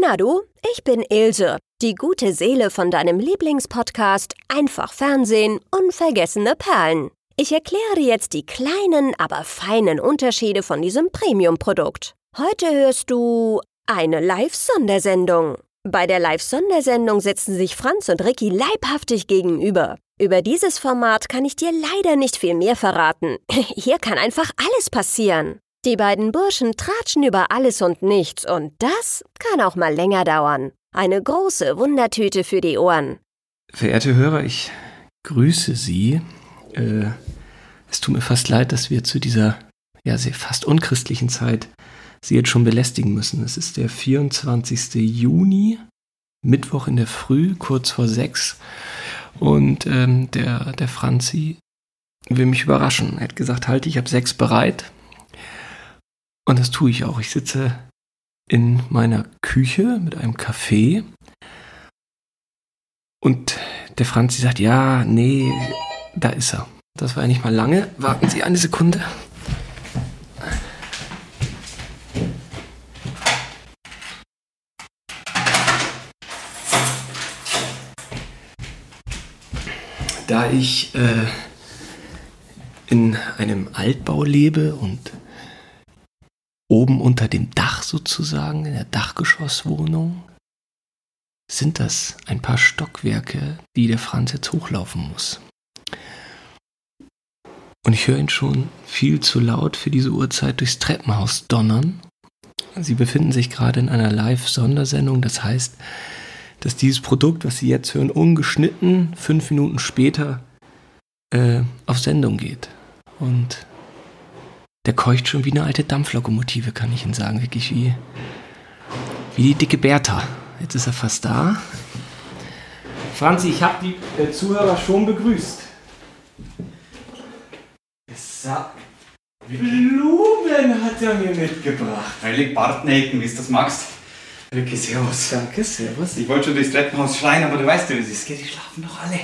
Na du, ich bin Ilse, die gute Seele von deinem Lieblingspodcast Einfach Fernsehen, unvergessene Perlen. Ich erkläre dir jetzt die kleinen, aber feinen Unterschiede von diesem Premium-Produkt. Heute hörst du eine Live-Sondersendung. Bei der Live-Sondersendung sitzen sich Franz und Ricky leibhaftig gegenüber. Über dieses Format kann ich dir leider nicht viel mehr verraten. Hier kann einfach alles passieren. Die beiden Burschen tratschen über alles und nichts und das kann auch mal länger dauern. Eine große Wundertüte für die Ohren. Verehrte Hörer, ich grüße Sie. Äh, es tut mir fast leid, dass wir zu dieser ja sehr fast unchristlichen Zeit Sie jetzt schon belästigen müssen. Es ist der 24. Juni, Mittwoch in der Früh, kurz vor sechs. Und ähm, der, der Franzi will mich überraschen. Er hat gesagt, halt, ich habe sechs bereit. Und das tue ich auch. Ich sitze in meiner Küche mit einem Kaffee. Und der Franzi sagt, ja, nee, da ist er. Das war ja nicht mal lange. Warten Sie eine Sekunde. Da ich äh, in einem Altbau lebe und oben unter dem Dach sozusagen, in der Dachgeschosswohnung, sind das ein paar Stockwerke, die der Franz jetzt hochlaufen muss. Und ich höre ihn schon viel zu laut für diese Uhrzeit durchs Treppenhaus donnern. Sie befinden sich gerade in einer Live-Sondersendung. Das heißt, dass dieses Produkt, was Sie jetzt hören, ungeschnitten fünf Minuten später äh, auf Sendung geht. Und der keucht schon wie eine alte Dampflokomotive, kann ich Ihnen sagen. Wirklich wie, wie die dicke Bertha. Jetzt ist er fast da. Franzi, ich habe die äh, Zuhörer schon begrüßt. Blumen hat er mir mitgebracht. Heilig Bartnäken, wie du das magst. Ricky, servus. Danke, servus. Ich wollte schon durchs Treppenhaus schreien, aber du weißt ja, wie es ist. Die schlafen doch alle.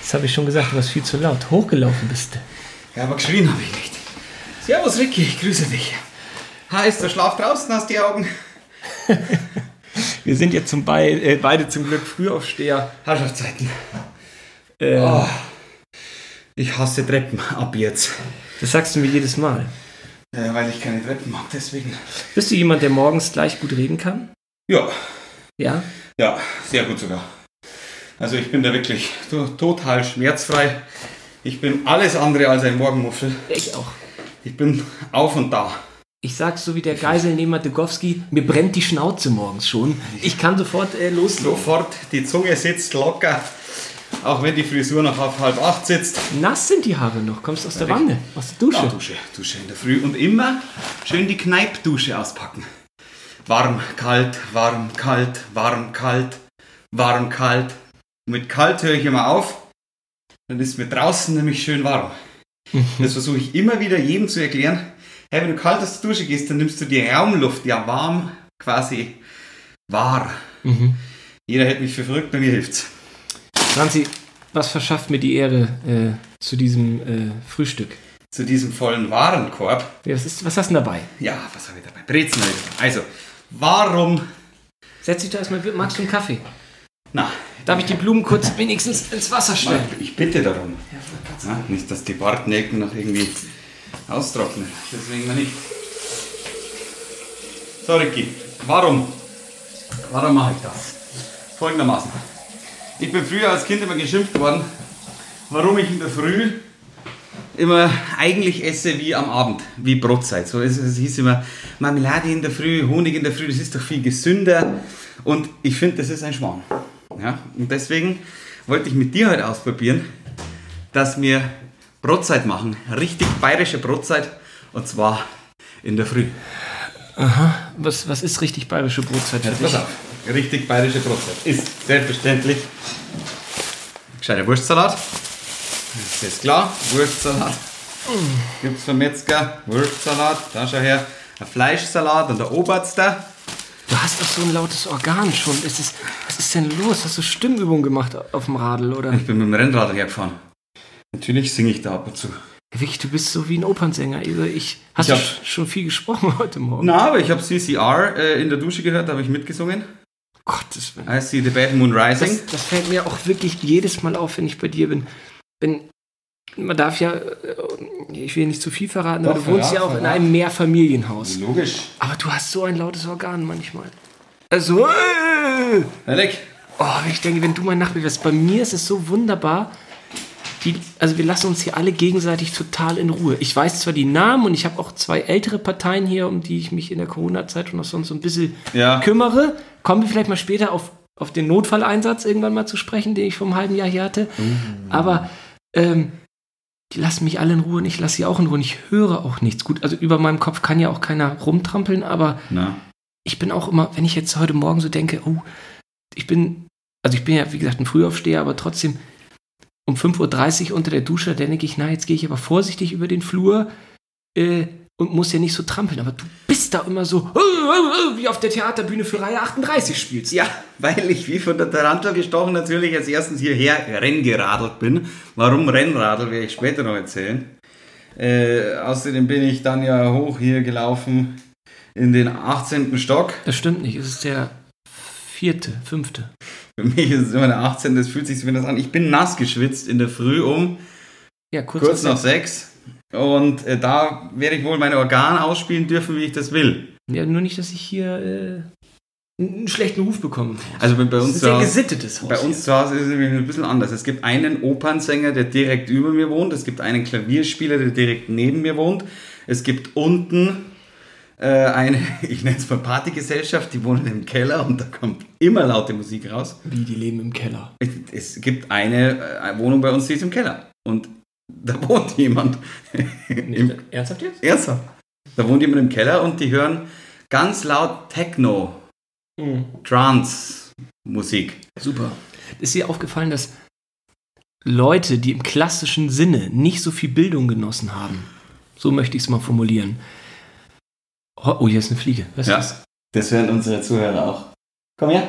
Das habe ich schon gesagt, du warst viel zu laut. Hochgelaufen bist du. Ja, aber geschrien habe ich nicht. Servus, Ricky, ich grüße dich. Ha, ist der Schlaf draußen, hast die Augen? Wir sind jetzt zum Be äh, beide zum Glück Frühaufsteher. Herrschaftszeiten. Äh, Oh, ich hasse Treppen ab jetzt. Das sagst du mir jedes Mal. Äh, weil ich keine Treppen mag, deswegen. Bist du jemand, der morgens gleich gut reden kann? Ja, Ja? ja, sehr gut sogar. Also ich bin da wirklich to total schmerzfrei. Ich bin alles andere als ein Morgenmuffel. Ich auch. Ich bin auf und da. Ich sag's so wie der Geiselnehmer Degowski, mir brennt die Schnauze morgens schon. Ich kann sofort äh, loslegen. Sofort, die Zunge sitzt locker. Auch wenn die Frisur noch auf halb acht sitzt. Nass sind die Haare noch. Kommst aus der Wanne, aus der Dusche. Ja, Dusche, Dusche in der Früh. Und immer schön die Kneippdusche auspacken. Warm, kalt, warm, kalt, warm, kalt, warm, kalt. Und mit kalt höre ich immer auf. Dann ist mir draußen nämlich schön warm. Das versuche ich immer wieder jedem zu erklären. Hey, wenn du kalt aus der Dusche gehst, dann nimmst du die Raumluft ja warm quasi wahr. Mhm. Jeder hält mich für verrückt, bei mir hilft's. Franzi, was verschafft mir die Ehre äh, zu diesem äh, Frühstück? Zu diesem vollen Warenkorb. Ja, Was, ist, was hast du denn dabei? Ja, was habe ich dabei? Brezen habe ich dabei. Also, warum Setz dich da erstmal, magst du einen Kaffee? Na, Darf ich die Blumen kurz wenigstens ins Wasser stellen? ich bitte darum. Ja, nicht, dass die Bartnäcken noch irgendwie austrocknen. Deswegen mal nicht. So, Ricky, warum? Warum mache ich das? Folgendermaßen. Ich bin früher als Kind immer geschimpft worden, warum ich in der Früh immer eigentlich esse wie am Abend, wie Brotzeit. So es, es hieß immer Marmelade in der Früh, Honig in der Früh, das ist doch viel gesünder. Und ich finde, das ist ein Schmarrn. Ja? Und deswegen wollte ich mit dir heute ausprobieren, dass wir Brotzeit machen. Richtig bayerische Brotzeit. Und zwar in der Früh. Was, was ist richtig bayerische Brotzeit für Pass dich? auf. Richtig bayerische Brotzeit. Ist selbstverständlich gescheiter Wurstsalat. Das ist klar. Wurstsalat. Gibt's vom Metzger. Wurstsalat. Da schau her. Ein Fleischsalat und der Oberster. Du hast doch so ein lautes Organ schon. Es ist, was ist denn los? Hast du Stimmübung gemacht auf dem Radl, oder? Ich bin mit dem Rennrad hergefahren. Natürlich singe ich da ab und zu. Wirklich, du bist so wie ein Opernsänger. Also ich, hast Ich hab- sch- schon viel gesprochen heute Morgen? Na, aber ich habe CCR äh, in der Dusche gehört, da habe ich mitgesungen. Gottes Willen. I see the bad moon rising. Das, das fällt mir auch wirklich jedes Mal auf, wenn ich bei dir bin. Wenn, man darf ja, äh, ich will nicht zu viel verraten, Doch, aber du wohnst verrat, ja auch in verrat. einem Mehrfamilienhaus. Logisch. Aber du hast so ein lautes Organ manchmal. Also, äh, Alec, oh, ich denke, wenn du mein Nachbar wärst, bei mir ist es so wunderbar. Die, also wir lassen uns hier alle gegenseitig total in Ruhe. Ich weiß zwar die Namen und ich habe auch zwei ältere Parteien hier, um die ich mich in der Corona-Zeit und auch sonst so ein bisschen Ja. kümmere. Kommen wir vielleicht mal später auf, auf den Notfalleinsatz irgendwann mal zu sprechen, den ich vor einem halben Jahr hier hatte. Aber ähm, die lassen mich alle in Ruhe und ich lasse sie auch in Ruhe und ich höre auch nichts. Gut, also über meinem Kopf kann ja auch keiner rumtrampeln, aber Na, ich bin auch immer, wenn ich jetzt heute Morgen so denke, oh, ich bin, also ich bin ja wie gesagt ein Frühaufsteher, aber trotzdem um 5.30 Uhr unter der Dusche, da denke ich, na, jetzt gehe ich aber vorsichtig über den Flur äh, und muss ja nicht so trampeln. Aber du bist da immer so, äh, äh, äh, wie auf der Theaterbühne für Reihe 38 spielst. Ja, weil ich wie von der Tarantel gestochen natürlich als erstes hierher renngeradelt bin. Warum Rennradel, werde ich später noch erzählen. Äh, außerdem bin ich dann ja hoch hier gelaufen in den 18. Stock. Das stimmt nicht, es ist der vierte, fünfte. Für mich ist es immer der 18. Das fühlt sich zumindest an. Ich bin nass geschwitzt in der Früh um Ja, kurz, kurz nach nach sechs. Und äh, da werde ich wohl meine Organe ausspielen dürfen, wie ich das will. Ja, nur nicht, dass ich hier äh, einen schlechten Ruf bekomme. Also bei, bei Das uns ist ein sehr gesittetes Haus. Bei uns zu Hause ist es nämlich ein bisschen anders. Es gibt einen Opernsänger, der direkt über mir wohnt. Es gibt einen Klavierspieler, der direkt neben mir wohnt. Es gibt unten äh, eine, ich nenne es mal Partygesellschaft, die wohnen im Keller und da kommt immer laute Musik raus. Wie, die leben im Keller. Es, es gibt eine äh, Wohnung bei uns, die ist im Keller. Und da wohnt jemand. im, ernsthaft jetzt? ernsthaft. Da wohnt jemand im Keller und die hören ganz laut Techno, Trance Musik. Super. Ist dir aufgefallen, dass Leute, die im klassischen Sinne nicht so viel Bildung genossen haben, so möchte ich es mal formulieren. Oh, oh, hier ist eine Fliege. Was Ja. ist das? Das hören unsere Zuhörer auch. Komm her.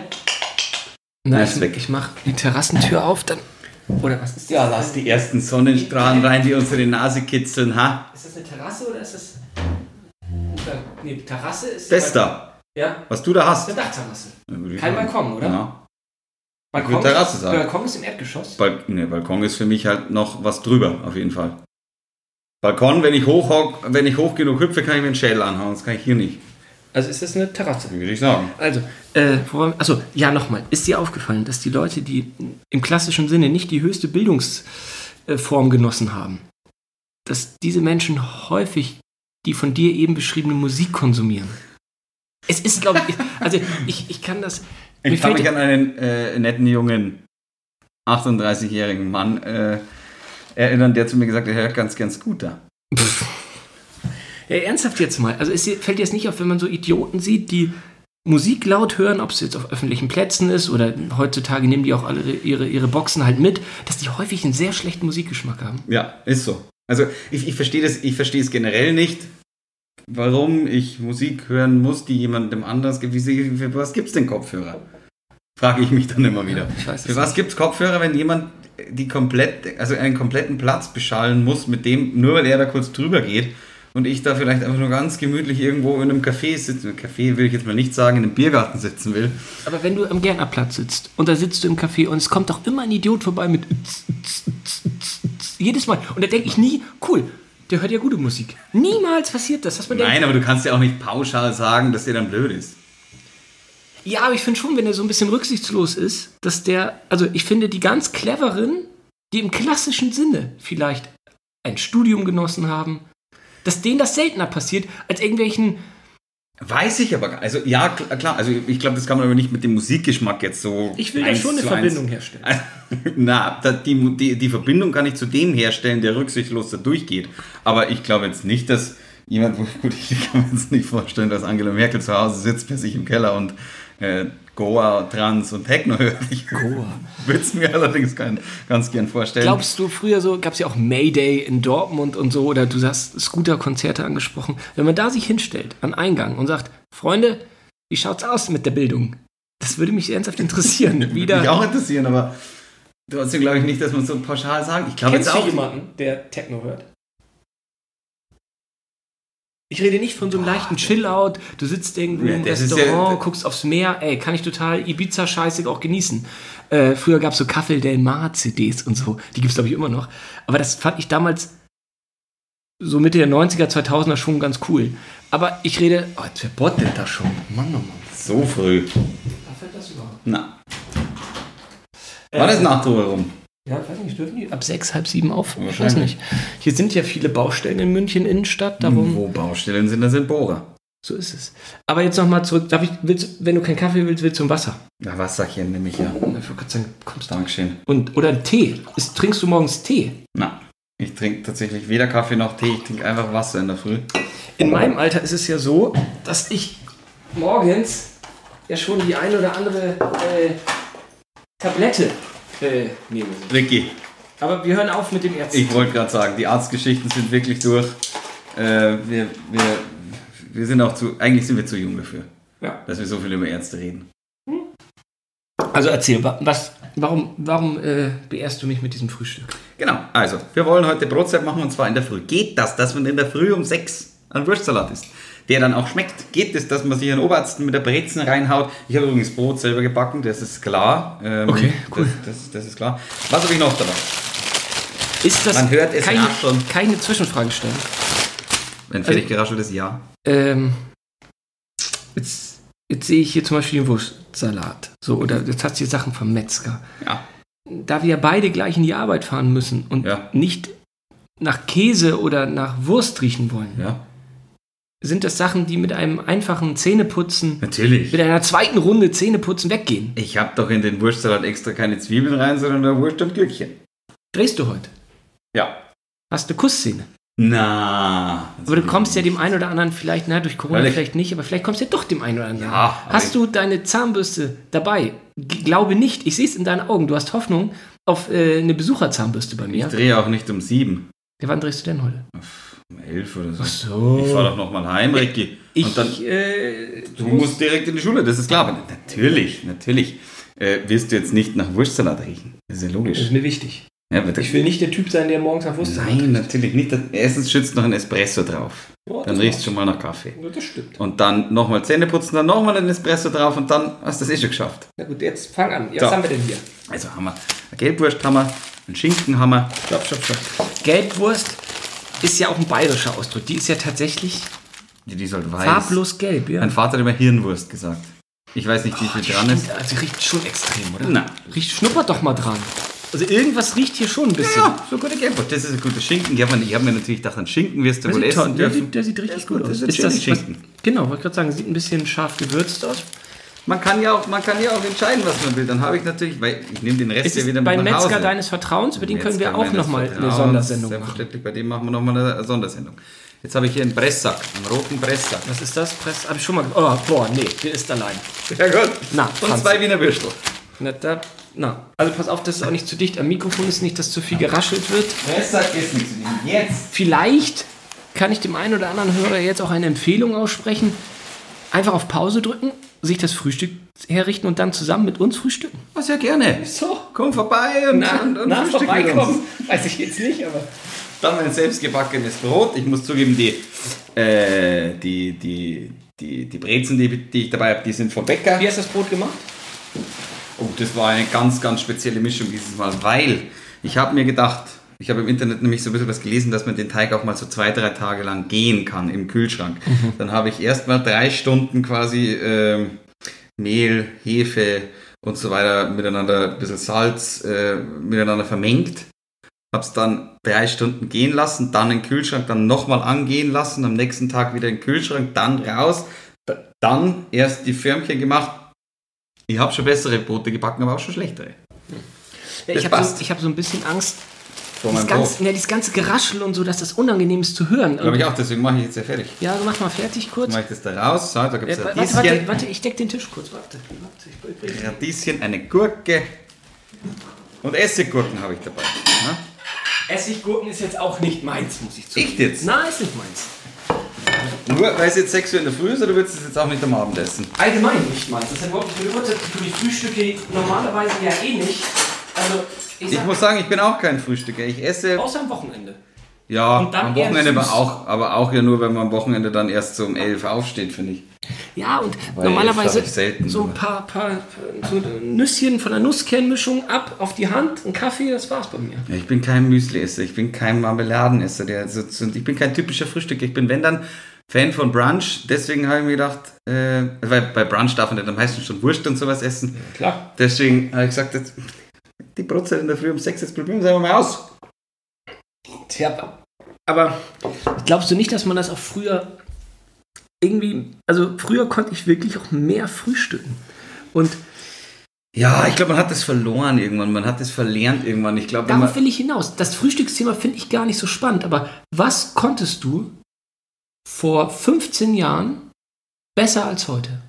Na, Na, ich, ich mache die Terrassentür auf, dann. Oder was ist das? Ja, lass die ersten Sonnenstrahlen rein, die unsere Nase kitzeln, ha? Ist das eine Terrasse oder ist das. Nee, Terrasse ist. Das da, Ja, was du da hast. eine Dachterrasse. Ich Kein. Balkon, oder? Ja. Balkon, würde Terrasse sagen. Balkon ist im Erdgeschoss. Bal ne, Balkon ist für mich halt noch was drüber, auf jeden Fall. Balkon, wenn ich hoch, wenn ich hoch genug hüpfe, kann ich mir einen Schädel anhauen. Das kann ich hier nicht. Also ist das eine Terrasse. Würde ich sagen. Also, äh, achso, ja, nochmal. Ist dir aufgefallen, dass die Leute, die im klassischen Sinne nicht die höchste Bildungsform genossen haben, dass diese Menschen häufig die von dir eben beschriebene Musik konsumieren? Es ist, glaube ich, also ich, ich kann das. mir Ich kann mich an einen äh, netten jungen 38-jährigen Mann äh, erinnern, der zu mir gesagt hat, er hört ganz gern Scooter. Ja, ernsthaft jetzt mal. Also es fällt dir jetzt nicht auf, wenn man so Idioten sieht, die Musik laut hören, ob es jetzt auf öffentlichen Plätzen ist oder heutzutage nehmen die auch alle ihre, ihre Boxen halt mit, dass die häufig einen sehr schlechten Musikgeschmack haben. Ja, ist so. Also ich, ich verstehe das, ich verstehe es generell nicht, warum ich Musik hören muss, die jemandem anders gibt. Für was gibt es denn Kopfhörer? Frage ich mich dann immer wieder. Ich weiß es Für was gibt es Kopfhörer, wenn jemand die komplett, also einen kompletten Platz beschallen muss, mit dem, nur weil er da kurz drüber geht und ich da vielleicht einfach nur ganz gemütlich irgendwo in einem Café sitzen, Café will ich jetzt mal nicht sagen, in einem Biergarten sitzen will. Aber wenn du am Gärtnerplatz sitzt und da sitzt du im Café und es kommt doch immer ein Idiot vorbei mit jedes Mal. Und da denke ich nie, cool, der hört ja gute Musik. Niemals passiert das, was man denkt. Nein, aber du kannst ja auch nicht pauschal sagen, dass der dann blöd ist. Ja, aber ich finde schon, wenn er so ein bisschen rücksichtslos ist, dass der, also ich finde die ganz cleveren, die im klassischen Sinne vielleicht ein Studium genossen haben, dass denen das seltener passiert, als irgendwelchen, Weiß ich aber gar Also ja, kl- klar. Also ich glaube, das kann man aber nicht mit dem Musikgeschmack jetzt so. ich will da schon eine Verbindung eins- herstellen. Na, die, die, die Verbindung kann ich zu dem herstellen, der rücksichtslos da durchgeht. Aber ich glaube jetzt nicht, dass jemand, gut, ich kann mir jetzt nicht vorstellen, dass Angela Merkel zu Hause sitzt bei sich im Keller und äh, Goa, Trans und Techno hört. Ich Goa. würde es mir allerdings gern, ganz gern vorstellen. Glaubst du, früher so gab es ja auch Mayday in Dortmund und so, oder du hast Scooter-Konzerte angesprochen. Wenn man da sich hinstellt, an Eingang und sagt, Freunde, wie schaut's aus mit der Bildung? Das würde mich ernsthaft interessieren. Würde mich Wieder. auch interessieren, aber trotzdem glaube ich nicht, dass man so pauschal sagen. Ich glaube jetzt auch. jemanden, der Techno hört? Ich rede nicht von so einem leichten Chill-Out. Du sitzt irgendwo Ja, im Restaurant, ja- guckst aufs Meer. Ey, kann ich total Ibiza-scheißig auch genießen. Äh, früher gab es so Café Del Mar CDs und so. Die gibt es, glaube ich, immer noch. Aber das fand ich damals so Mitte der 90er, 2000er schon ganz cool. Aber ich rede... Oh, jetzt verbottelt das schon. Mann, oh Mann. So früh. Darf das überhaupt? Na. War das Nachtruhe rum? Ja, weiß nicht, dürfen die ab sechs, halb sieben auf? Ich weiß nicht. Hier sind ja viele Baustellen in München Innenstadt, darum... Wo Baustellen sind, da sind Bohrer. So ist es. Aber jetzt nochmal zurück. Darf ich, willst, wenn du keinen Kaffee willst, willst du ein Wasser? Na, Wasserchen nehme ich ja. Ich wollte gerade sagen, kommst du. Dankeschön. Und, oder einen Tee. Ist, trinkst du morgens Tee? Na, ich trinke tatsächlich weder Kaffee noch Tee. Ich trinke einfach Wasser in der Früh. In meinem Alter ist es ja so, dass ich morgens ja schon die ein oder andere äh, Tablette äh, nehme. Ricky, Aber wir hören auf mit dem Ärzten. ich wollte gerade sagen, die Arztgeschichten sind wirklich durch. Äh, wir, wir, wir sind auch zu, eigentlich sind wir zu jung dafür, Ja. dass wir so viel über Ärzte reden. Also erzähl, wa- was, warum, warum äh, beehrst du mich mit diesem Frühstück? Genau, also, wir wollen heute Brotzeit machen und zwar in der Früh. Geht das, dass man in der Früh um 6 einen Wurstsalat isst, der dann auch schmeckt? Geht es, dass man sich einen Oberarzt mit der Brezen reinhaut? Ich habe übrigens Brot selber gebacken, das ist klar. Ähm, Okay, cool. Das, das, das ist klar. Was habe ich noch dabei? Ist das Man hört es keine, rascheln. keine Zwischenfrage stellen? Wenn fertig geraschelt ist, ja. Ähm, jetzt, jetzt sehe ich hier zum Beispiel den Wurstsalat. So, oder jetzt hast du hier Sachen vom Metzger. Ja. Da wir ja beide gleich in die Arbeit fahren müssen und Ja. nicht nach Käse oder nach Wurst riechen wollen, Ja, sind das Sachen, die mit einem einfachen Zähneputzen, natürlich. mit einer zweiten Runde Zähneputzen weggehen. Ich habe doch in den Wurstsalat extra keine Zwiebeln rein, sondern nur Wurst und Gürkchen. Drehst du heute? Ja. Hast du Kussszene? Na. Aber du kommst ja dem einen oder anderen vielleicht, na, durch Corona Weil ich- vielleicht nicht, aber vielleicht kommst du ja doch dem einen oder anderen. Ja, aber hast ich- du deine Zahnbürste dabei? G glaube nicht. Ich sehe es in deinen Augen. Du hast Hoffnung auf äh, eine Besucherzahnbürste bei Ich mir. drehe auch nicht um sieben. Ja, wann drehst du denn heute? Elf oder so. so. Ich fahre doch nochmal heim, Ricky. Ich, und dann, äh, du musst direkt in die Schule, das ist klar. Aber natürlich, natürlich äh, wirst du jetzt nicht nach Wurstsalat riechen. Das ist ja das logisch. ist mir wichtig. Ja, Ich will nicht der Typ sein, der morgens nach Wurst Nein, natürlich nicht. Erstens schützt noch ein Espresso drauf. Ja, Dann das riechst du schon mal nach Kaffee. Ja, das stimmt. Und dann nochmal Zähne putzen, dann nochmal ein Espresso drauf und dann hast du das eh schon geschafft. Na gut, jetzt fang an. Ja, So. Was haben wir denn hier? Also haben wir eine Gelbwurst, haben wir, einen Schinken haben wir. Stopp, stopp, stopp. Gelbwurst ist ja auch ein bayerischer Ausdruck. Die ist ja tatsächlich Die, die ist halt weiß. farblos gelb. Ja. Mein Vater hat immer Hirnwurst gesagt. Ich weiß nicht, wie viel Die dran ist. stinkt, Also riecht schon extrem, oder? Na. Riecht, schnuppert doch mal dran. Also irgendwas riecht hier schon ein bisschen. Ja, so gute Gelbwurst. Das ist ein guter Schinken. Ich habe mir, hab mir natürlich gedacht, einen Schinken wirst du Der wohl essen der, dürfen. sieht, der sieht richtig ist gut aus. das ist ein was, Chili-Schinken. genau, wollte gerade sagen, sieht ein bisschen scharf gewürzt aus. Man kann, ja auch, man kann ja auch entscheiden, was man will. Dann habe ich natürlich, weil ich nehme den Rest ja wieder mit Hause. Metzger deines Vertrauens, über den können wir Metzger auch nochmal eine. Sondersendung machen. Selbstverständlich, bei dem machen wir nochmal eine Sondersendung. Jetzt habe ich hier einen Presssack, einen roten Presssack. Was ist das? Press, hab ich schon mal. Oh, boah, nee, der ist allein. Ja gut. Na, Und Franz. zwei Wiener Würstel. Na, da, na. Also pass auf, dass es auch nicht zu dicht am Mikrofon ist, nicht, dass zu viel geraschelt wird. Presssack ist nichts. Jetzt. Vielleicht kann ich dem einen oder anderen Hörer jetzt auch eine Empfehlung aussprechen. Einfach auf Pause drücken, sich das Frühstück herrichten und dann zusammen mit uns frühstücken. Oh, sehr gerne. So. Komm vorbei und, Na, und, und na vorbeikommen. Weiß ich jetzt nicht, aber. Dann mein selbstgebackenes Brot. Ich muss zugeben, die, äh, die, die, die, die Brezen, die, die ich dabei habe, die sind vom Bäcker. Wie hast du das Brot gemacht? Oh, das war eine ganz, ganz spezielle Mischung dieses Mal, weil ich habe mir gedacht, ich habe im Internet nämlich so ein bisschen was gelesen, dass man den Teig auch mal so zwei, drei Tage lang gehen kann im Kühlschrank. Dann habe ich erst mal drei Stunden quasi ähm, Mehl, Hefe und so weiter miteinander, ein bisschen Salz äh, miteinander vermengt. Habe es dann drei Stunden gehen lassen, dann in den Kühlschrank, dann nochmal angehen lassen, am nächsten Tag wieder in den Kühlschrank, dann raus, dann erst die Förmchen gemacht. Ich habe schon bessere Brote gebacken, aber auch schon schlechtere. Ja, ich habe so, ich hab so ein bisschen Angst, Vor meinem ganze, ja, dieses ganze Geraschel und so, dass das unangenehm ist zu hören. Glaube ich auch, deswegen mache ich jetzt ja fertig. Ja, also mach mal fertig kurz. Mache ich das da raus. So, da gibt Äh, es warte, warte, warte, ich deck den Tisch kurz. Warte, warte Radieschen, eine Gurke und Essiggurken habe ich dabei. Ja? Essiggurken ist jetzt auch nicht meins, muss ich zugeben. Echt jetzt? Nein, ist nicht meins. Nur weil es jetzt 6 Uhr in der Früh ist, oder würdest du es jetzt auch nicht am Abend essen? Allgemein nicht meins. Das ist ja überhaupt nicht meine Uhrzeit. Ich tue die Frühstücke normalerweise ja eh nicht. Also, ich Ich muss sagen, ich bin auch kein Frühstücker. Ich esse, außer am Wochenende. Ja, Und dann am Wochenende aber auch, aber auch ja nur, wenn man am Wochenende dann erst so um 11 aufsteht, finde ich. Ja, und Weil normalerweise selten, so ein paar, paar so Nüsschen von der Nusskernmischung ab auf die Hand, ein Kaffee, das war's bei mir. Ja, ich bin kein Müsli-Esser, ich bin kein Marmeladenesser, der so, ich bin kein typischer Frühstück. Ich bin, wenn dann, Fan von Brunch. Deswegen habe ich mir gedacht, äh, weil bei Brunch darf man nicht am meisten schon Wurst und sowas essen. Klar. Deswegen habe ich gesagt, jetzt, die Brotzeit in der Früh um 6, jetzt probieren wir es einfach mal aus. Tja, aber glaubst du nicht, dass man das auch früher irgendwie, also früher konnte ich wirklich auch mehr frühstücken. Und Ja, ich glaube, man hat das verloren irgendwann. Man hat das verlernt irgendwann. Ich glaube, darauf will ich hinaus. Das Frühstücksthema finde ich gar nicht so spannend, aber was konntest du vor 15 Jahren besser als heute?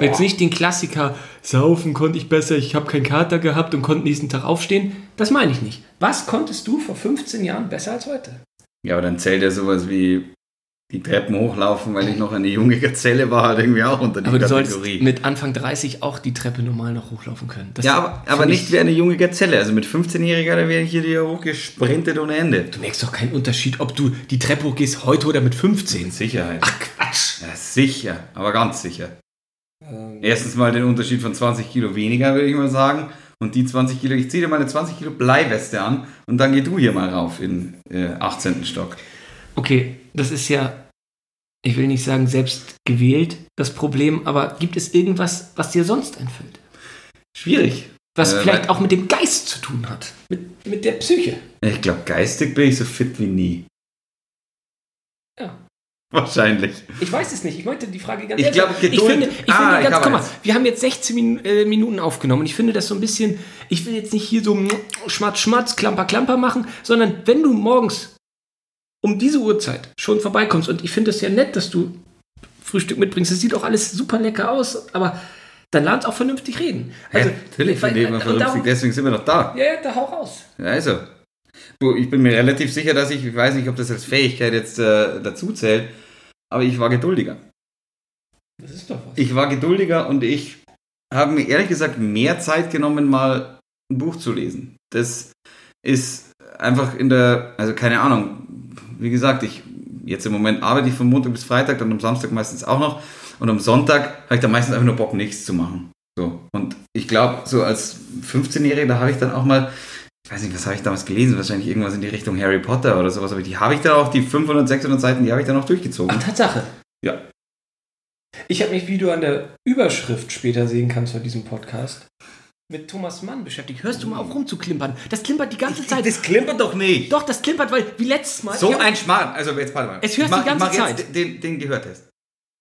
Jetzt nicht den Klassiker, saufen konnte ich besser, ich habe keinen Kater gehabt und konnte nächsten Tag aufstehen. Das meine ich nicht. Was konntest du vor 15 Jahren besser als heute? Ja, aber dann zählt ja sowas wie die Treppen hochlaufen, weil ich noch eine junge Gazelle war, halt irgendwie auch unter die Aber du solltest Kategorie. mit Anfang 30 auch die Treppe normal noch hochlaufen können. Das ja, aber, aber nicht ich- wie eine junge Gazelle. Also mit 15-Jähriger, da wäre ich hier hochgesprintet ohne Ende. Du merkst doch keinen Unterschied, ob du die Treppe hochgehst heute oder mit 15. Sicherheit. Ach Quatsch. Ja, sicher, aber ganz sicher. Erstens mal den Unterschied von 20 Kilo weniger, würde ich mal sagen. Und die 20 Kilo, ich ziehe dir meine 20 Kilo Bleiweste an und dann geh du hier mal rauf in äh, 18. Stock. Okay, das ist ja, ich will nicht sagen selbst gewählt, das Problem, aber gibt es irgendwas, was dir sonst einfällt? Schwierig. Was Äh, vielleicht auch mit dem Geist zu tun hat, mit, mit der Psyche. Ich glaube, geistig bin ich so fit wie nie. Ja. Wahrscheinlich. Ich weiß es nicht. Ich meinte die Frage ganz Ich glaube, Geduld- Ich finde, ich Ah, finde ich ganz, habe guck mal, eins. wir haben jetzt 16 Min äh, Minuten aufgenommen und ich finde das so ein bisschen, ich will jetzt nicht hier so schmatz, schmatz, klamper, klamper machen, sondern wenn du morgens um diese Uhrzeit schon vorbeikommst und ich finde es ja nett, dass du Frühstück mitbringst, es sieht auch alles super lecker aus, aber dann lad auch vernünftig reden. Also, ja, natürlich weil- ich immer und vernünftig, darum- deswegen sind wir noch da. Ja, ja, da hau raus. Also. Ich bin mir relativ sicher, dass ich, ich weiß nicht, ob das als Fähigkeit jetzt äh, dazu zählt, aber ich war geduldiger. Das ist doch was. Ich war geduldiger und ich habe mir ehrlich gesagt mehr Zeit genommen, mal ein Buch zu lesen. Das ist einfach in der, also keine Ahnung, wie gesagt, ich jetzt im Moment arbeite ich von Montag bis Freitag, dann am Samstag meistens auch noch und am Sonntag habe ich dann meistens einfach nur Bock, nichts zu machen. So. Und ich glaube, so als 15-Jähriger, da habe ich dann auch mal, ich weiß nicht, was habe ich damals gelesen, wahrscheinlich irgendwas in die Richtung Harry Potter oder sowas, aber die habe ich dann auch, die 500, 600 Seiten, die habe ich dann auch durchgezogen. Ach, Tatsache. Ja. Ich habe mich, wie du an der Überschrift später sehen kannst bei diesem Podcast, mit Thomas Mann beschäftigt. Hörst du mal auf rumzuklimpern? Das klimpert die ganze Zeit. Das klimpert doch nicht. Doch, das klimpert, weil wie letztes Mal. So hab- ein Schmarrn. Also jetzt warte mal. Es hörst mach, die ganze ich mach Zeit. Jetzt den, den Gehörtest.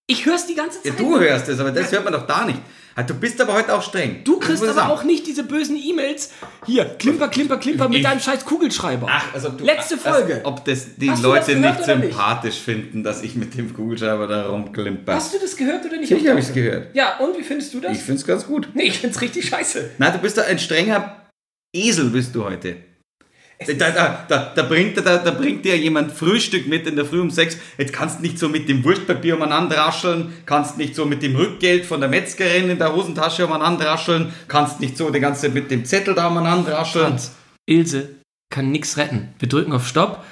Ich hör's die ganze Ja, Zeit. du hörst es, aber das hört man doch da nicht. Ah, Du bist aber heute auch streng. Du kriegst Das ich aber sagen. auch nicht diese bösen E-Mails. Hier, klimper, klimper, klimper mit Ich- deinem scheiß Kugelschreiber. Ach, also du, Letzte Folge. Als ob das die Hast das Leute gehört nicht oder nicht? sympathisch finden, dass ich mit dem Kugelschreiber da rumklimper. Hast du das gehört oder nicht? Sicher habe ich es gehört. Ja, und wie findest du das? Ich finde es ganz gut. nee, ich find's richtig scheiße. Na, du bist da ein strenger Esel, bist du heute. Da, da, da, da, bringt, da, da bringt dir jemand Frühstück mit in der Früh um sechs. Jetzt kannst nicht so mit dem Wurstpapier umeinander rascheln, kannst nicht so mit dem Rückgeld von der Metzgerin in der Hosentasche umeinander rascheln, kannst nicht so die ganze Zeit mit dem Zettel da umeinander rascheln. Franz, Ilse kann nichts retten. Wir drücken auf Stopp,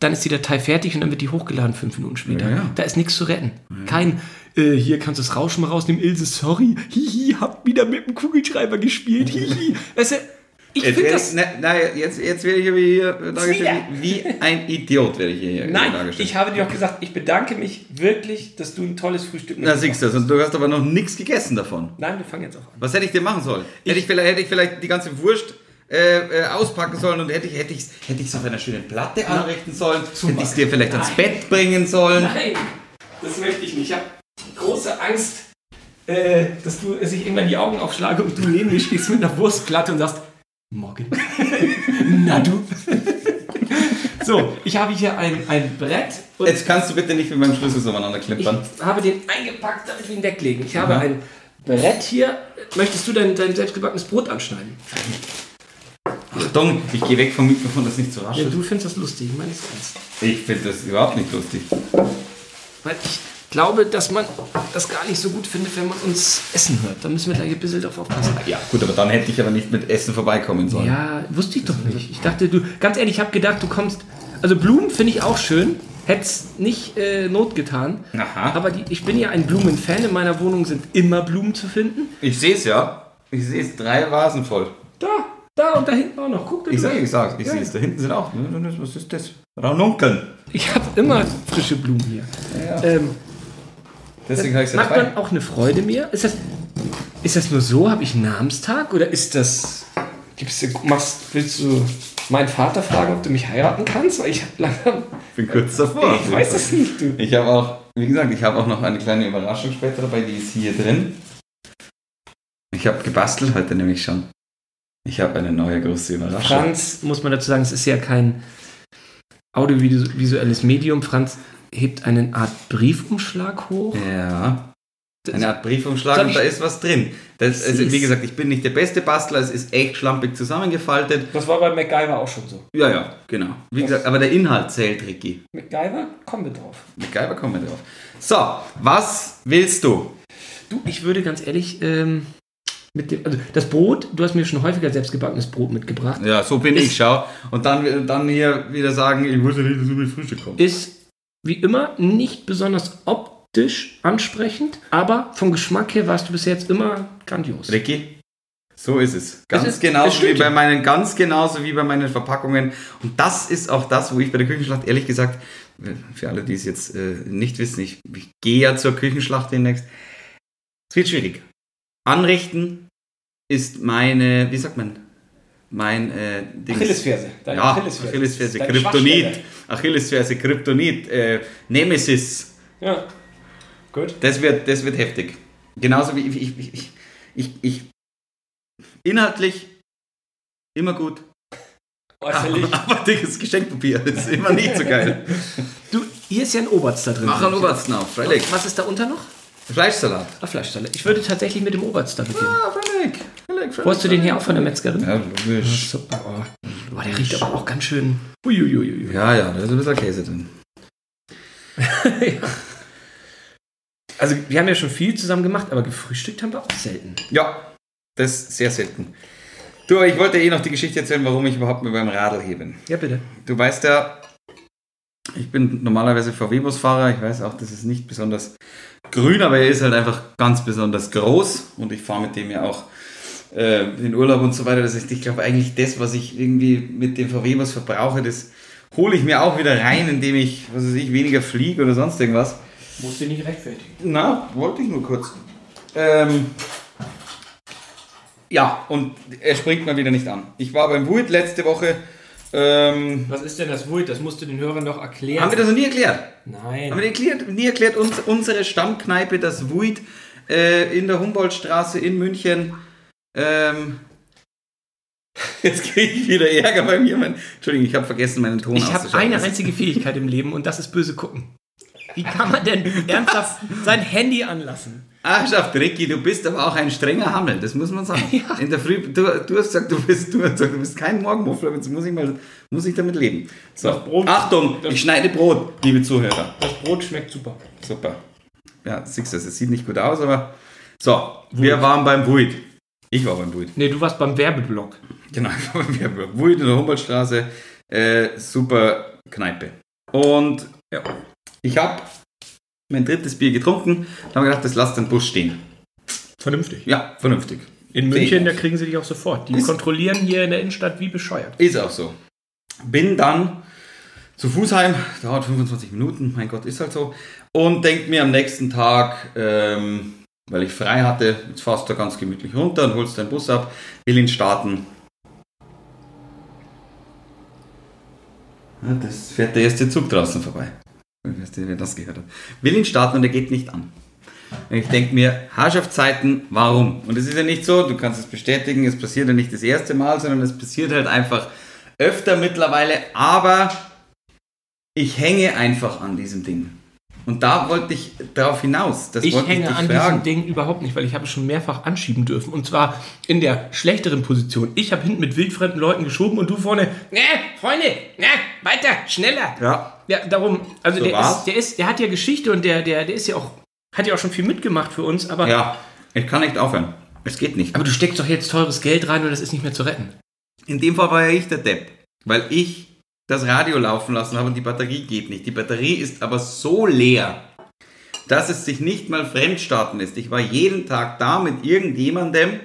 dann ist die Datei fertig und dann wird die hochgeladen fünf Minuten später. Ja, ja. Da ist nichts zu retten. Kein, äh, hier kannst du das Rauschen mal rausnehmen, Ilse, sorry, hihi, hab wieder mit dem Kugelschreiber gespielt, hihi. Weißt du, ich Jetzt, finde werde das... ich, na, na, jetzt, jetzt werde ich aber hier dargestellt, wie, wie ein Idiot werde ich hier Nein, dargestellt. ich habe dir doch gesagt, ich bedanke mich wirklich, dass du ein tolles Frühstück Na, siehst du. Und du hast aber noch nichts gegessen davon. Nein, wir fangen jetzt auch an. Was hätte ich denn machen sollen? hätte, ich vielleicht, hätte ich vielleicht die ganze Wurst äh, äh, auspacken sollen und hätte ich es hätte ich's, hätte ich's auf einer schönen Platte anrichten sollen? Hätte ich es dir vielleicht ans Bett bringen sollen? Nein, das möchte ich nicht. Ich habe große Angst, äh, dass du dass ich irgendwann die Augen aufschlage und du neben mir stehst mit einer Wurstplatte und sagst, morgen. Na du. so, ich habe hier ein, ein Brett und Jetzt kannst du bitte nicht mit meinem Schlüssel so umeinander ich klimpern. habe den eingepackt, damit wir ihn weglegen. Ich habe ein Brett hier. Möchtest du dein, dein selbstgebackenes Brot anschneiden? Achtung, ich gehe weg vom Mikrofon, das nicht zu rasch Ja, du findest das lustig, ich meine es ernst. Ich finde das überhaupt nicht lustig. Weil ich glaube, dass man das gar nicht so gut findet, wenn man uns essen hört. Da müssen wir gleich ein bisschen drauf aufpassen. Ja, gut, aber dann hätte ich aber nicht mit Essen vorbeikommen sollen. Ja, wusste ich doch nicht. Ich dachte, du, ganz ehrlich, ich habe gedacht, du kommst. Also Blumen finde ich auch schön. Hätte es nicht äh, Not getan. Aha. Aber die, ich bin ja ein Blumenfan. In meiner Wohnung sind immer Blumen zu finden. Ich sehe es ja. Ich sehe es drei Vasen voll. Da, da und da hinten auch noch. Guck dir Ich das sage, an. ich sag's, ich Ja. sehe es. Da hinten sind auch. Was ist das? Ranunkeln. Ich habe immer frische Blumen hier. Ähm, Deswegen habe ich es macht man auch eine Freude mir? Ist das, ist das nur so? Habe ich einen Namenstag? Oder ist das. Gibt's, machst, willst du meinen Vater fragen, ob du mich heiraten kannst? Weil ich habe langsam. Ich bin kurz davor. Ich weiß es nicht, du. Ich habe auch, wie gesagt, ich habe auch noch eine kleine Überraschung später dabei, die ist hier drin. Ich habe gebastelt heute nämlich schon. Ich habe eine neue große Überraschung. Franz, muss man dazu sagen, es ist ja kein audiovisuelles Medium. Franz hebt einen Art Briefumschlag hoch. Ja. Das- Eine Art Briefumschlag und da ist was drin. Das, also, wie gesagt, ich bin nicht der beste Bastler, es ist echt schlampig zusammengefaltet. Das war bei MacGyver auch schon so. Ja, ja, genau. Wie gesagt, aber der Inhalt zählt, Ricky. MacGyver, kommen wir drauf. Geiber kommen wir drauf. So, was willst du? Du, ich würde ganz ehrlich, ähm, mit dem, also das Brot, du hast mir schon häufiger selbstgebackenes Brot mitgebracht, Ja, so bin Ist- ich, schau. Und dann, dann hier wieder sagen, ich wusste nicht, dass du mit Frühstück kommst. ist wie immer nicht besonders optisch ansprechend, aber vom Geschmack her warst du bis jetzt immer grandios. Ricky, so ist es. Ganz Es ist- genauso wie bei meinen, ganz genauso wie bei meinen Verpackungen. Und das ist auch das, wo ich bei der Küchenschlacht ehrlich gesagt, für alle, die es jetzt äh, nicht wissen, ich, ich gehe ja zur Küchenschlacht demnächst. Es wird schwierig. Anrichten ist meine, wie sagt man, mein äh, Dings. Achillesferse. Deine Ja, Achillesferse. Achillesferse, Kryptonit. Achillesferse, Kryptonit, äh, Nemesis. Ja. Gut. Das wird, das wird heftig. Genauso wie ich, ich, ich, ich, ich, ich inhaltlich immer gut. Äußerlich. Aber dickes Geschenkpapier ist immer nicht so geil. Du, hier ist ja ein Oberst da drin. Mach einen Obersten auf, freilich. Was ist da unter noch? Fleischsalat. Ah, Fleischsalat. Ich würde tatsächlich mit dem Oberst da beginnen. Ah, freilich. Wo hast du den hier auch von der Metzgerin? Ja, logisch. Super. Oh. Boah, der riecht aber auch ganz schön. Uiuiui. Ja, ja, da ist ein bisschen Käse drin. ja. Also, wir haben ja schon viel zusammen gemacht, aber gefrühstückt haben wir auch selten. Ja, das ist sehr selten. Du, aber ich wollte eh noch die Geschichte erzählen, warum ich überhaupt mit meinem Radl heben. Ja, bitte. Du weißt ja, ich bin normalerweise VW-Busfahrer. Ich weiß auch, das ist nicht besonders grün, aber er ist halt einfach ganz besonders groß und ich fahre mit dem ja auch äh, in Urlaub und so weiter. Das heißt, ich glaube eigentlich das, was ich irgendwie mit dem VW-Bus verbrauche, das hole ich mir auch wieder rein, indem ich, was weiß ich, weniger fliege oder sonst irgendwas. Musst du nicht rechtfertigen. Na, wollte ich nur kurz. Ähm, ja, und er springt mal wieder nicht an. Ich war beim Wuid letzte Woche. Ähm, Was ist denn das Wult? Das musst du den Hörern doch erklären. haben wir das noch nie erklärt? Nein. Haben wir nie erklärt, nie erklärt uns, unsere Stammkneipe, das Wuid, äh, in der Humboldtstraße in München. Ähm, jetzt kriege ich wieder Ärger bei mir. Mein, Entschuldigung, ich habe vergessen, meinen Ton Ich habe eine einzige Fähigkeit im Leben und das ist böse gucken. Wie kann man denn ernsthaft sein Handy anlassen? Ach, schafft, Ricky, du bist aber auch ein strenger Hammel, das muss man sagen. In der Früh, du, du hast gesagt, du bist, du hast gesagt, du bist kein Morgenmuffler, jetzt muss ich, mal, muss ich damit leben. So, Brot- Achtung, ich schneide Brot, liebe Zuhörer. Das Brot schmeckt super. Super. Ja, siehst du, es sieht nicht gut aus, aber so, wir waren beim Wuid. Ich war beim Wuid. Nee, du warst beim Werbeblock. Genau, ich war beim Werbeblock. Wuid in der Humboldtstraße, äh, super Kneipe. Und ja, ich habe mein drittes Bier getrunken, dann habe ich gedacht, das lasst den Bus stehen. Vernünftig. Ja, vernünftig. In München, da kriegen sie dich auch sofort. Die Ist- kontrollieren hier in der Innenstadt wie bescheuert. Ist auch so. Bin dann zu Fuß heim, dauert 25 Minuten, mein Gott, ist halt so. Und denk mir am nächsten Tag, ähm, weil ich frei hatte, jetzt fährst du ganz gemütlich runter und holst deinen Bus ab, will ihn starten. Ja, das fährt der erste Zug draußen vorbei. Weißt du, wer das gehört hat. Will ihn starten und er geht nicht an. Und ich denke mir, Herrschaftszeiten, warum? Und es ist ja nicht so, du kannst es bestätigen, es passiert ja nicht das erste Mal, sondern es passiert halt einfach öfter mittlerweile, aber ich hänge einfach an diesem Ding. Und da wollte ich darauf hinaus. Das Ich hänge dich an fragen. diesem Ding überhaupt nicht, weil ich habe es schon mehrfach anschieben dürfen. Und zwar in der schlechteren Position. Ich habe hinten mit wildfremden Leuten geschoben und du vorne, ne, Freunde, ne, weiter, schneller. Ja. Ja, darum, also So der, ist, der ist, der hat ja Geschichte und der, der, der ist ja auch, hat ja auch schon viel mitgemacht für uns, aber, Ja, ich kann nicht aufhören. Es geht nicht. aber du steckst doch jetzt teures Geld rein und das ist nicht mehr zu retten. In dem Fall war ja ich der Depp, weil ich das Radio laufen lassen habe und die Batterie geht nicht. Die Batterie ist aber so leer, dass es sich nicht mal fremdstarten lässt. Ich war jeden Tag da mit irgendjemandem,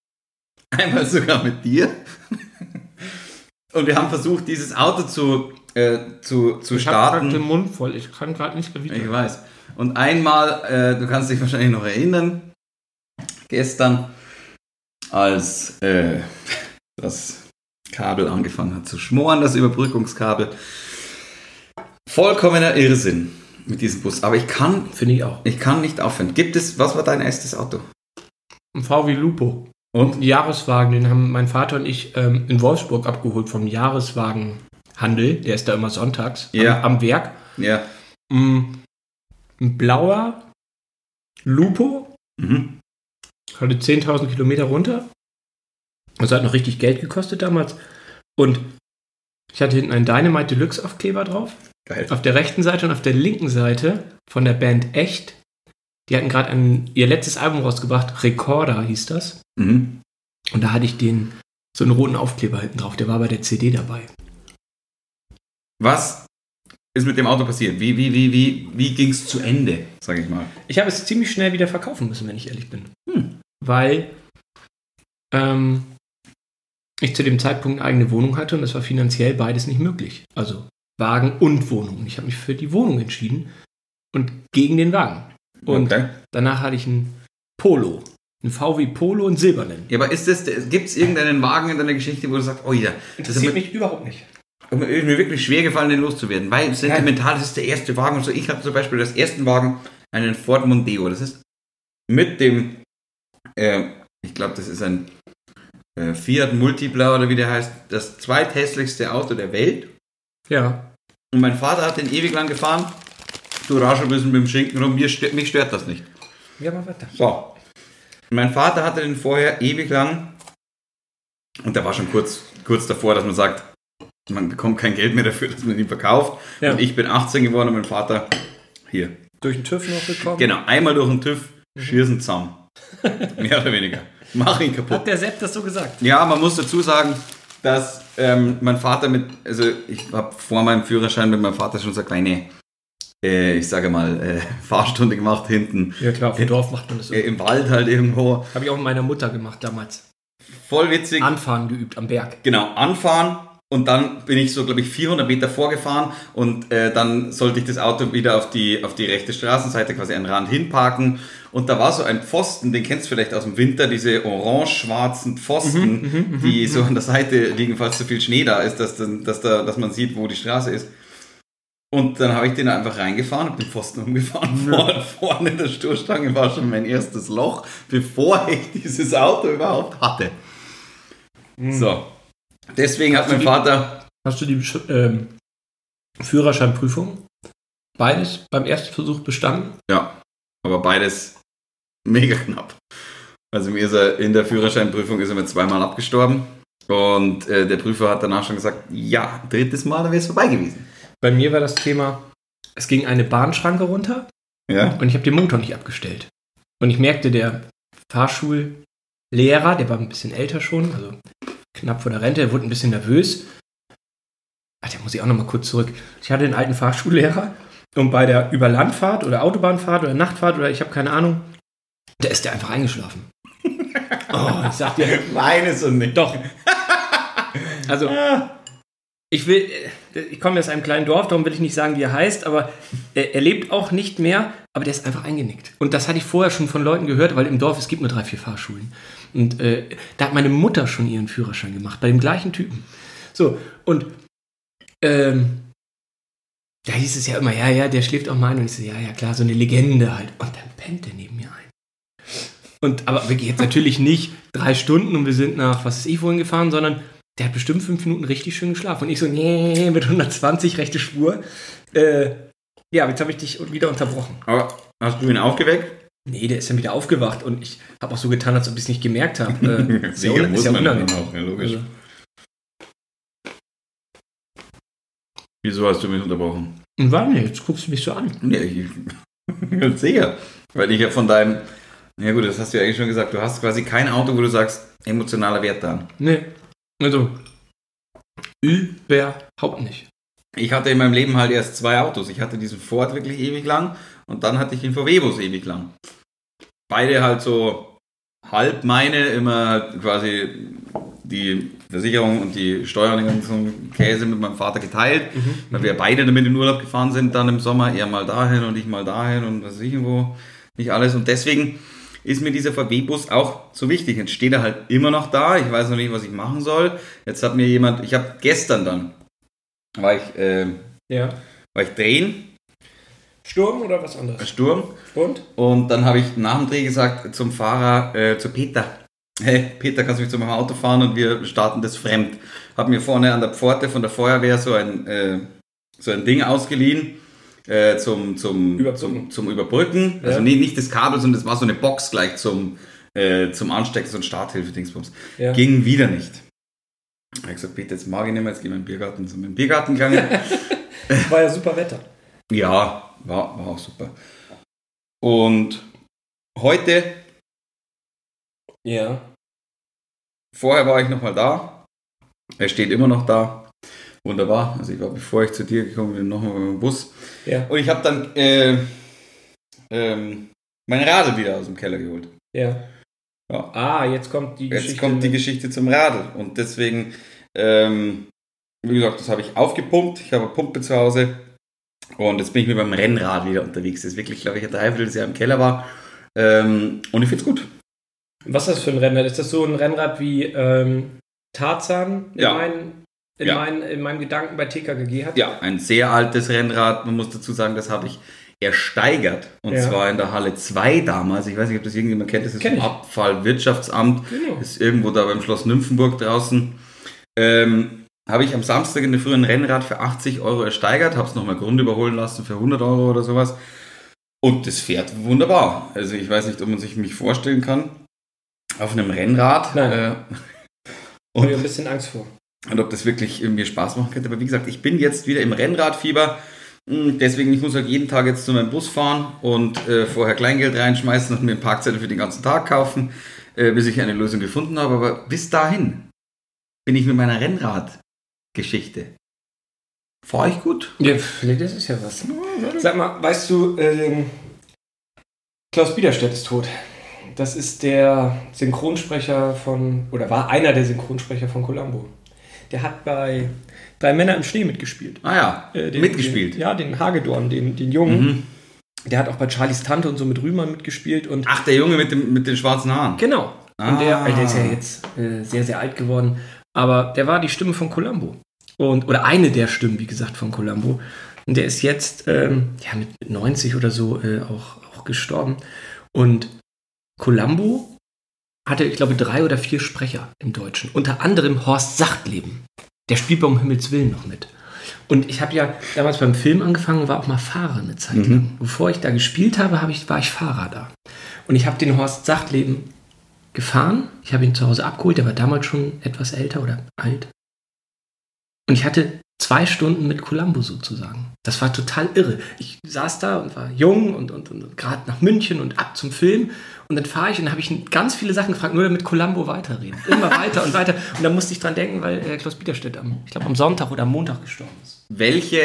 einmal sogar mit dir, und wir haben versucht, dieses Auto zu, äh, zu, zu Ich habe gerade starten. den Mund voll, ich kann gerade nicht Ich erwidern. weiß. Und einmal, äh, du kannst dich wahrscheinlich noch erinnern, gestern, als äh, das Kabel angefangen hat zu schmoren, das Überbrückungskabel. Vollkommener Irrsinn mit diesem Bus. Aber ich kann, Finde ich auch. ich kann nicht aufhören. Gibt es, was war dein erstes Auto? Ein VW Lupo. Und? Ein Jahreswagen, den haben mein Vater und ich ähm, in Wolfsburg abgeholt vom Jahreswagenhandel. Der ist da immer sonntags Ja. am, am Werk. Ja. Mm, Ein blauer Lupo, Mhm. hatte 10.000 Kilometer runter. Das hat noch richtig Geld gekostet damals. Und ich hatte hinten einen Dynamite Deluxe Aufkleber drauf. Geil. Auf der rechten Seite und auf der linken Seite von der Band Echt. Die hatten gerade ihr letztes Album rausgebracht. Recorder hieß das. Mhm. Und da hatte ich den so einen roten Aufkleber hinten drauf. Der war bei der CD dabei. Was ist mit dem Auto passiert? Wie, wie, wie, wie, wie ging es zu Ende, sag ich mal? Ich habe es ziemlich schnell wieder verkaufen müssen, wenn ich ehrlich bin. Hm. Weil ähm, ich zu dem Zeitpunkt eine eigene Wohnung hatte und es war finanziell beides nicht möglich. Also Wagen und Wohnung. Und ich habe mich für die Wohnung entschieden und gegen den Wagen. Und Okay. danach hatte ich einen Polo. Ein VW Polo in Silbernen. Ja, aber ist das, gibt es irgendeinen Wagen in deiner Geschichte, wo du sagst, oh ja, das ist mich überhaupt nicht. mir ist mir wirklich schwer gefallen, den loszuwerden, weil sentimental das ist der erste Wagen und so. Ich habe zum Beispiel das ersten Wagen, einen Ford Mondeo. Das ist mit dem, äh, ich glaube, das ist ein äh, Fiat Multipla oder wie der heißt, das zweithässlichste Auto der Welt. Ja. Und mein Vater hat den ewig lang gefahren. Du rasch ein bisschen mit dem Schinken rum, mir stört, mich stört das nicht. Ja, mal weiter. So. Mein Vater hatte den vorher ewig lang. Und der war schon kurz, kurz davor, dass man sagt, man bekommt kein Geld mehr dafür, dass man ihn verkauft. Ja. Und ich bin 18 geworden und mein Vater hier. Durch den TÜV noch gekommen. Genau, einmal durch den TÜV, schießen zusammen. Mehr oder weniger. Mach ihn kaputt. Hat der Sepp das so gesagt? Ja, man muss dazu sagen, dass ähm, mein Vater mit, also ich habe vor meinem Führerschein mit meinem Vater schon so eine kleine, äh, ich sage mal, äh, Fahrstunde gemacht hinten Ja klar, auf dem Dorf macht man das so. äh, im Wald halt irgendwo. Habe ich auch mit meiner Mutter gemacht damals. Voll witzig. Anfahren geübt am Berg. Genau, anfahren und dann bin ich so, glaube ich, 400 Meter vorgefahren und äh, dann sollte ich das Auto wieder auf die, auf die rechte Straßenseite quasi einen Rand hinparken und da war so ein Pfosten, den kennst du vielleicht aus dem Winter, diese orange-schwarzen Pfosten, die so an der Seite liegen, falls so viel Schnee da ist, dass, dann, dass, da, dass man sieht, wo die Straße ist. Und dann habe ich den einfach reingefahren und den Pfosten umgefahren. Vor, vorne in der Stoßstange war schon mein erstes Loch, bevor ich dieses Auto überhaupt hatte. So. Deswegen hat Hast du mein die- Vater. Hast du die ähm, Führerscheinprüfung? Beides beim ersten Versuch bestanden? Ja, aber beides mega knapp. Also mir ist er in der Führerscheinprüfung ist er mir zweimal abgestorben. Und äh, der Prüfer hat danach schon gesagt, ja, drittes Mal, dann wäre es vorbei gewesen. Bei mir war das Thema, es ging eine Bahnschranke runter Ja. und ich habe den Motor nicht abgestellt. Und ich merkte, der Fahrschullehrer, der war ein bisschen älter schon, also knapp vor der Rente, der wurde ein bisschen nervös. Ach, da muss ich auch noch mal kurz zurück. Ich hatte einen alten Fahrschullehrer und bei der Überlandfahrt oder Autobahnfahrt oder Nachtfahrt oder ich habe keine Ahnung, da ist der einfach eingeschlafen. Oh, ich sag dir, Meines und nicht. Doch. Also, ich will, äh, ich komme aus einem kleinen Dorf, darum will ich nicht sagen, wie er heißt, aber er, er lebt auch nicht mehr, aber der ist einfach eingenickt. Und das hatte ich vorher schon von Leuten gehört, weil im Dorf es gibt nur drei, vier Fahrschulen. Und äh, da hat meine Mutter schon ihren Führerschein gemacht, bei dem gleichen Typen. So, und ähm, da hieß es ja immer, ja, ja, der schläft auch mal ein. Und ich so, ja, ja, klar, so eine Legende halt. Und dann pennt er neben mir ein. Und aber wirklich jetzt natürlich nicht drei Stunden und wir sind nach was ist ich wohin gefahren, sondern der hat bestimmt fünf Minuten richtig schön geschlafen. Und ich so, nee, mit 120 rechte Spur. Äh, Ja, jetzt habe ich dich wieder unterbrochen. Aber hast du ihn aufgeweckt? Nee, der ist dann wieder aufgewacht und ich habe auch so getan, als ob ich es nicht gemerkt habe. Äh, ist ja, ist ja unangenehm. auch, ja, logisch. Also, Wieso hast du mich unterbrochen? und warte, jetzt guckst du mich so an. Ja, ich bin sicher. Weil ich ja von deinem. Ja gut, das hast du ja eigentlich schon gesagt. Du hast quasi kein Auto, wo du sagst, emotionaler Wert dran. Nee, also überhaupt nicht. Ich hatte in meinem Leben halt erst zwei Autos. Ich hatte diesen Ford wirklich ewig lang und dann hatte ich den VW-Bus ewig lang. Beide halt so halb meine, immer quasi die Versicherung und die Steuern und den ganzen Käse mit meinem Vater geteilt, weil wir beide damit in Urlaub gefahren sind, dann im Sommer, er mal dahin und ich mal dahin und was weiß ich wo, nicht alles. Und deswegen ist mir dieser VW-Bus auch so wichtig. Jetzt steht er halt immer noch da, ich weiß noch nicht, was ich machen soll. Jetzt hat mir jemand, ich habe gestern dann, war ich, äh, Ja. war ich drehen, Sturm oder was anderes? Sturm, Und? und dann habe ich nach dem Dreh gesagt zum Fahrer, äh, zu Peter, hey, Peter, kannst du mich zu meinem Auto fahren und wir starten das fremd. Hab mir vorne an der Pforte von der Feuerwehr so ein, äh, so ein Ding ausgeliehen äh, zum, zum, Überbrücken. zum, zum Überbrücken. Ja. Also nee, nicht das Kabel, sondern das war so eine Box gleich zum, äh, zum Anstecken, so ein Starthilfe-Dingsbums. Ja. Ging wieder nicht. Ich habe gesagt, Peter, jetzt mag ich nicht mehr, jetzt gehen wir in den Biergarten. Sind wir in den Biergarten gegangen. War ja super Wetter. Ja, war, war auch super. Und heute, Ja. vorher war ich nochmal da. Er steht immer noch da. Wunderbar. Also ich war, bevor ich zu dir gekommen bin, nochmal mit dem Bus. Ja. Und ich habe dann äh, ähm, mein Radl wieder aus dem Keller geholt. Ja. Ja. Ah, jetzt kommt die Jetzt Geschichte. kommt die Geschichte zum Radl. Und deswegen, ähm, wie gesagt, das habe ich aufgepumpt. Ich habe eine Pumpe zu Hause. Und jetzt bin ich mit meinem Rennrad wieder unterwegs. Das ist wirklich, glaube ich, ein Dreivierteljahr im Keller war. Ähm, und ich finde es gut. Was ist das für ein Rennrad? Ist das so ein Rennrad wie ähm, Tarzan in, Ja. meinen, in, Ja. meinen, in meinem Gedanken bei TKGG hat? Ja, ein sehr altes Rennrad. Man muss dazu sagen, das habe ich ersteigert. Und Ja. zwar in der Halle 2 damals. Ich weiß nicht, ob das irgendjemand kennt. Das ist Kenn. Abfallwirtschaftsamt. Genau. Ist irgendwo da beim Schloss Nymphenburg draußen. Ähm, habe ich am Samstag in der Früh ein Rennrad für 80 Euro ersteigert. Habe es nochmal Grund überholen lassen für 100 Euro oder sowas. Und das fährt wunderbar. Also ich weiß nicht, ob man sich mich vorstellen kann. Auf einem Rennrad. Nein. Äh, Ich habe ein bisschen Angst vor. und ob das wirklich mir Spaß machen könnte. Aber wie gesagt, ich bin jetzt wieder im Rennradfieber. Hm, Deswegen, ich muss halt jeden Tag jetzt zu meinem Bus fahren und äh, vorher Kleingeld reinschmeißen und mir einen Parkzettel für den ganzen Tag kaufen, äh, bis ich eine Lösung gefunden habe. Aber bis dahin bin ich mit meiner Rennradgeschichte. Fahre ich gut? Ja, vielleicht ist es ja was. Sag mal, weißt du, ähm, Klaus Biederstedt ist tot. Das ist der Synchronsprecher von, oder war einer der Synchronsprecher von Columbo. Der hat bei Drei Männer im Schnee mitgespielt. Ah ja, Äh, den- mitgespielt. Den, ja, den Hagedorn, den, den Jungen. Mhm. Der hat auch bei Charlies Tante und so mit Rühmer mitgespielt. Und Ach, der Junge mit, dem, mit den schwarzen Haaren. Genau. Ah. Und der, der ist ja jetzt äh, sehr, sehr alt geworden. Aber der war die Stimme von Columbo. Und, oder eine der Stimmen, wie gesagt, von Columbo. Und der ist jetzt ähm, ja, mit 90 oder so äh, auch, auch gestorben. Und Columbo hatte, ich glaube, drei oder vier Sprecher im Deutschen. Unter anderem Horst Sachtleben. Der spielt bei um Himmels Willen noch mit. Und ich habe ja damals beim Film angefangen und war auch mal Fahrer eine Zeit Mhm. lang. Bevor ich da gespielt habe, habe ich, war ich Fahrer da. Und ich habe den Horst Sachtleben gefahren. Ich habe ihn zu Hause abgeholt. Der war damals schon etwas älter oder alt. Und ich hatte zwei Stunden mit Columbo sozusagen. Das war total irre. Ich saß da und war jung und, und, und gerade nach München und ab zum Film. Und dann fahre ich und dann habe ich ihn ganz viele Sachen gefragt, nur damit Columbo weiterreden. Immer weiter und weiter. Und da musste ich dran denken, weil äh, Klaus Bieterstedt am, ich glaube, am Sonntag oder am Montag gestorben ist. Welche,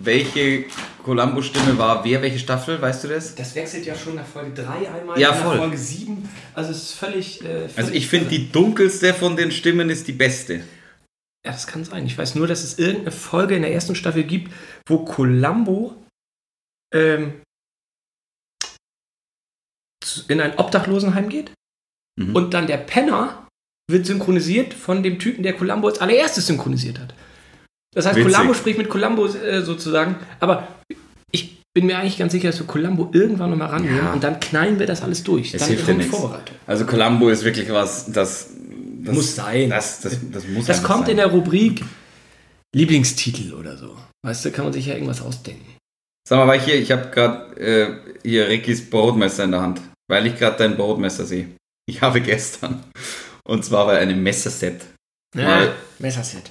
welche Columbo-Stimme war wer, welche Staffel, weißt du das? Das wechselt ja schon nach Folge 3 einmal, Ja, nach voll. Folge 7. Also es ist völlig. Äh, völlig Also ich finde, die dunkelste von den Stimmen ist die beste. Ja, das kann sein. Ich weiß nur, dass es irgendeine Folge in der ersten Staffel gibt, wo Columbo ähm, in ein Obdachlosenheim geht Mhm. und dann der Penner wird synchronisiert von dem Typen, der Columbo als allererstes synchronisiert hat. Das heißt, Witzig. Columbo spricht mit Columbo äh, sozusagen, aber ich bin mir eigentlich ganz sicher, dass wir Columbo irgendwann nochmal rangehen Ja. und dann knallen wir das alles durch. Es dann hilft ja nichts. Also Columbo ist wirklich was, das, das Muss sein. Das, das, das muss Das kommt sein. in der Rubrik Lieblingstitel oder so. Weißt du, kann man sich ja irgendwas ausdenken. Sag mal, weil ich hier, ich habe gerade äh, hier Rickys Brotmesser in der Hand, weil ich gerade dein Brotmesser sehe. Ich habe gestern, und zwar bei einem Messerset, mal Messerset.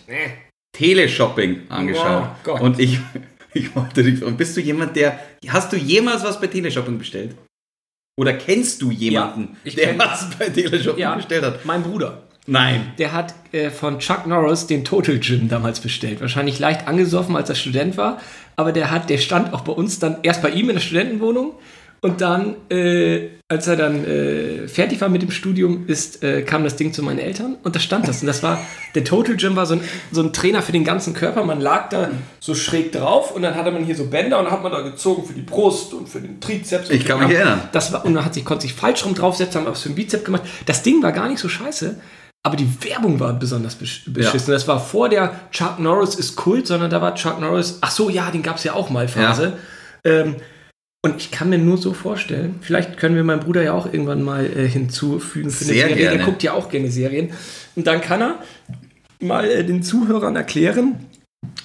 Teleshopping angeschaut. Oh Gott. und ich, ich wollte dich fragen, bist du jemand, der, hast du jemals was bei Teleshopping bestellt? Oder kennst du jemanden, ich der kenn- was bei Teleshopping Ja, bestellt hat? mein Bruder. Nein. Der hat äh, von Chuck Norris den Total Gym damals bestellt. Wahrscheinlich leicht angesoffen, als er Student war. Aber der hat, der stand auch bei uns dann erst bei ihm in der Studentenwohnung. Und dann, äh, als er dann äh, fertig war mit dem Studium, ist, äh, kam das Ding zu meinen Eltern und da stand das. Und das war, der Total Gym war so ein, so ein Trainer für den ganzen Körper. Man lag da so schräg drauf und dann hatte man hier so Bänder und dann hat man da gezogen für die Brust und für den Trizeps. und Ich kann den mich erinnern. Das war, und man hat sich, konnte sich falsch rum draufsetzen, haben was für einen Bizeps gemacht. Das Ding war gar nicht so scheiße, aber die Werbung war besonders besch beschissen. Das war vor der Chuck Norris ist Kult, sondern da war Chuck Norris, ach so, ja, den gab es ja auch mal Phase. Ähm, und ich kann mir nur so vorstellen, vielleicht können wir meinen Bruder ja auch irgendwann mal äh, hinzufügen für eine Sehr Serie. gerne. Der guckt ja auch gerne Serien. Und dann kann er mal äh, den Zuhörern erklären,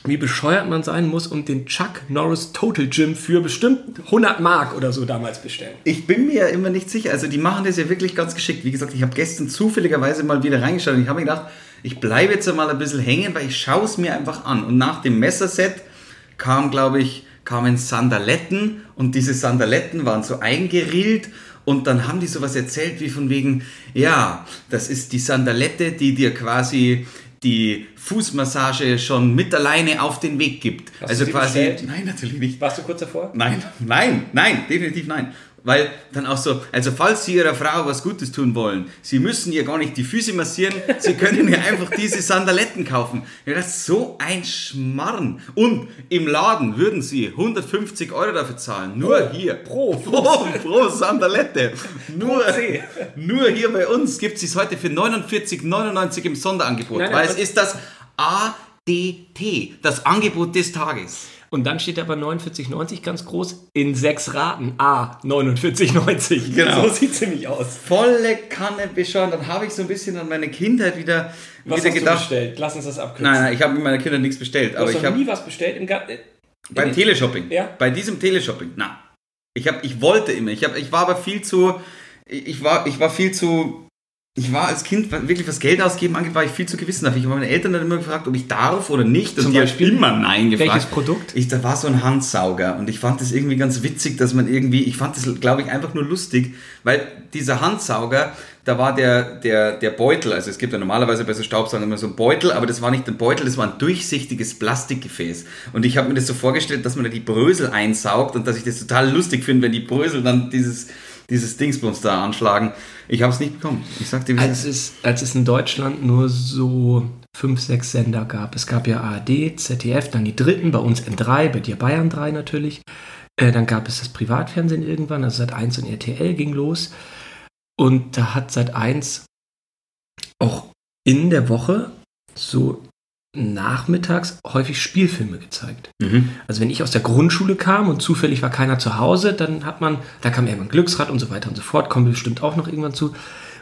wie bescheuert man sein muss und den Chuck Norris Total Gym für bestimmt 100 Mark oder so damals bestellen. Ich bin mir ja immer nicht sicher. Also die machen das ja wirklich ganz geschickt. Wie gesagt, ich habe gestern zufälligerweise mal wieder reingeschaut und ich habe mir gedacht, ich bleibe jetzt mal ein bisschen hängen, weil ich schaue es mir einfach an. Und nach dem Messerset kam, glaube ich, kamen Sandaletten und diese Sandaletten waren so eingerillt und dann haben die sowas erzählt wie von wegen, ja, das ist die Sandalette, die dir quasi die Fußmassage schon mit alleine auf den Weg gibt. Hast also quasi, bestellt? nein, natürlich nicht. Warst du kurz davor? Nein, nein, nein, definitiv nein. Weil dann auch so, also falls Sie Ihrer Frau was Gutes tun wollen, Sie müssen ihr gar nicht die Füße massieren, Sie können ihr einfach diese Sandaletten kaufen. Ja, das ist so ein Schmarrn. Und im Laden würden Sie 150 Euro dafür zahlen. Nur hier. pro Pro, pro Sandalette. Nur, nur hier bei uns gibt es es heute für 49,99 im Sonderangebot. Nein, nein, weil es ist das ADT, das Angebot des Tages. Und dann steht aber 49,90 ganz groß in sechs Raten. A, 49,90. Genau. So sieht ziemlich aus. volle Kanne bescheuert. Dann habe ich so ein bisschen an meine Kindheit wieder, Was wieder hast du gedacht. bestellt? Lass uns das abkürzen. Nein, nein, ich habe mit meiner Kindheit nichts bestellt. du Aber hast ich habe nie was bestellt im Garten. beim Teleshopping. Ja. Bei diesem Teleshopping. Na, ich habe, ich wollte immer. Ich habe, ich war aber viel zu, ich war, ich war viel zu. Ich war als Kind wirklich, was Geld ausgeben angeht, war ich viel zu gewissenhaft. Ich habe meine Eltern dann immer gefragt, ob ich darf oder nicht. Und Zum die haben Beispiel? immer Nein gefragt. Welches Produkt? Ich, da war so ein Handsauger und ich fand das irgendwie ganz witzig, dass man irgendwie, ich fand das, glaube ich, einfach nur lustig, weil dieser Handsauger, da war der, der, der Beutel, also es gibt ja normalerweise bei so Staubsaugern immer so einen Beutel, aber das war nicht ein Beutel, das war ein durchsichtiges Plastikgefäß. Und ich habe mir das so vorgestellt, dass man da die Brösel einsaugt und dass ich das total lustig finde, wenn die Brösel dann dieses, dieses Dingsbums da anschlagen. Ich habe es nicht bekommen. Ich sagte, wie Als es, als es in Deutschland nur so fünf, sechs Sender gab. Es gab ja ARD, ZDF, dann die dritten, bei uns N3, bei dir Bayern 3 natürlich. Äh, dann gab es das Privatfernsehen irgendwann, also Sat 1 und RTL ging los. Und da hat Sat 1 auch in der Woche so nachmittags häufig Spielfilme gezeigt. Mhm. Also wenn ich aus der Grundschule kam und zufällig war keiner zu Hause, dann hat man, da kam irgendwann Glücksrad und so weiter und so fort, kommen wir bestimmt auch noch irgendwann zu.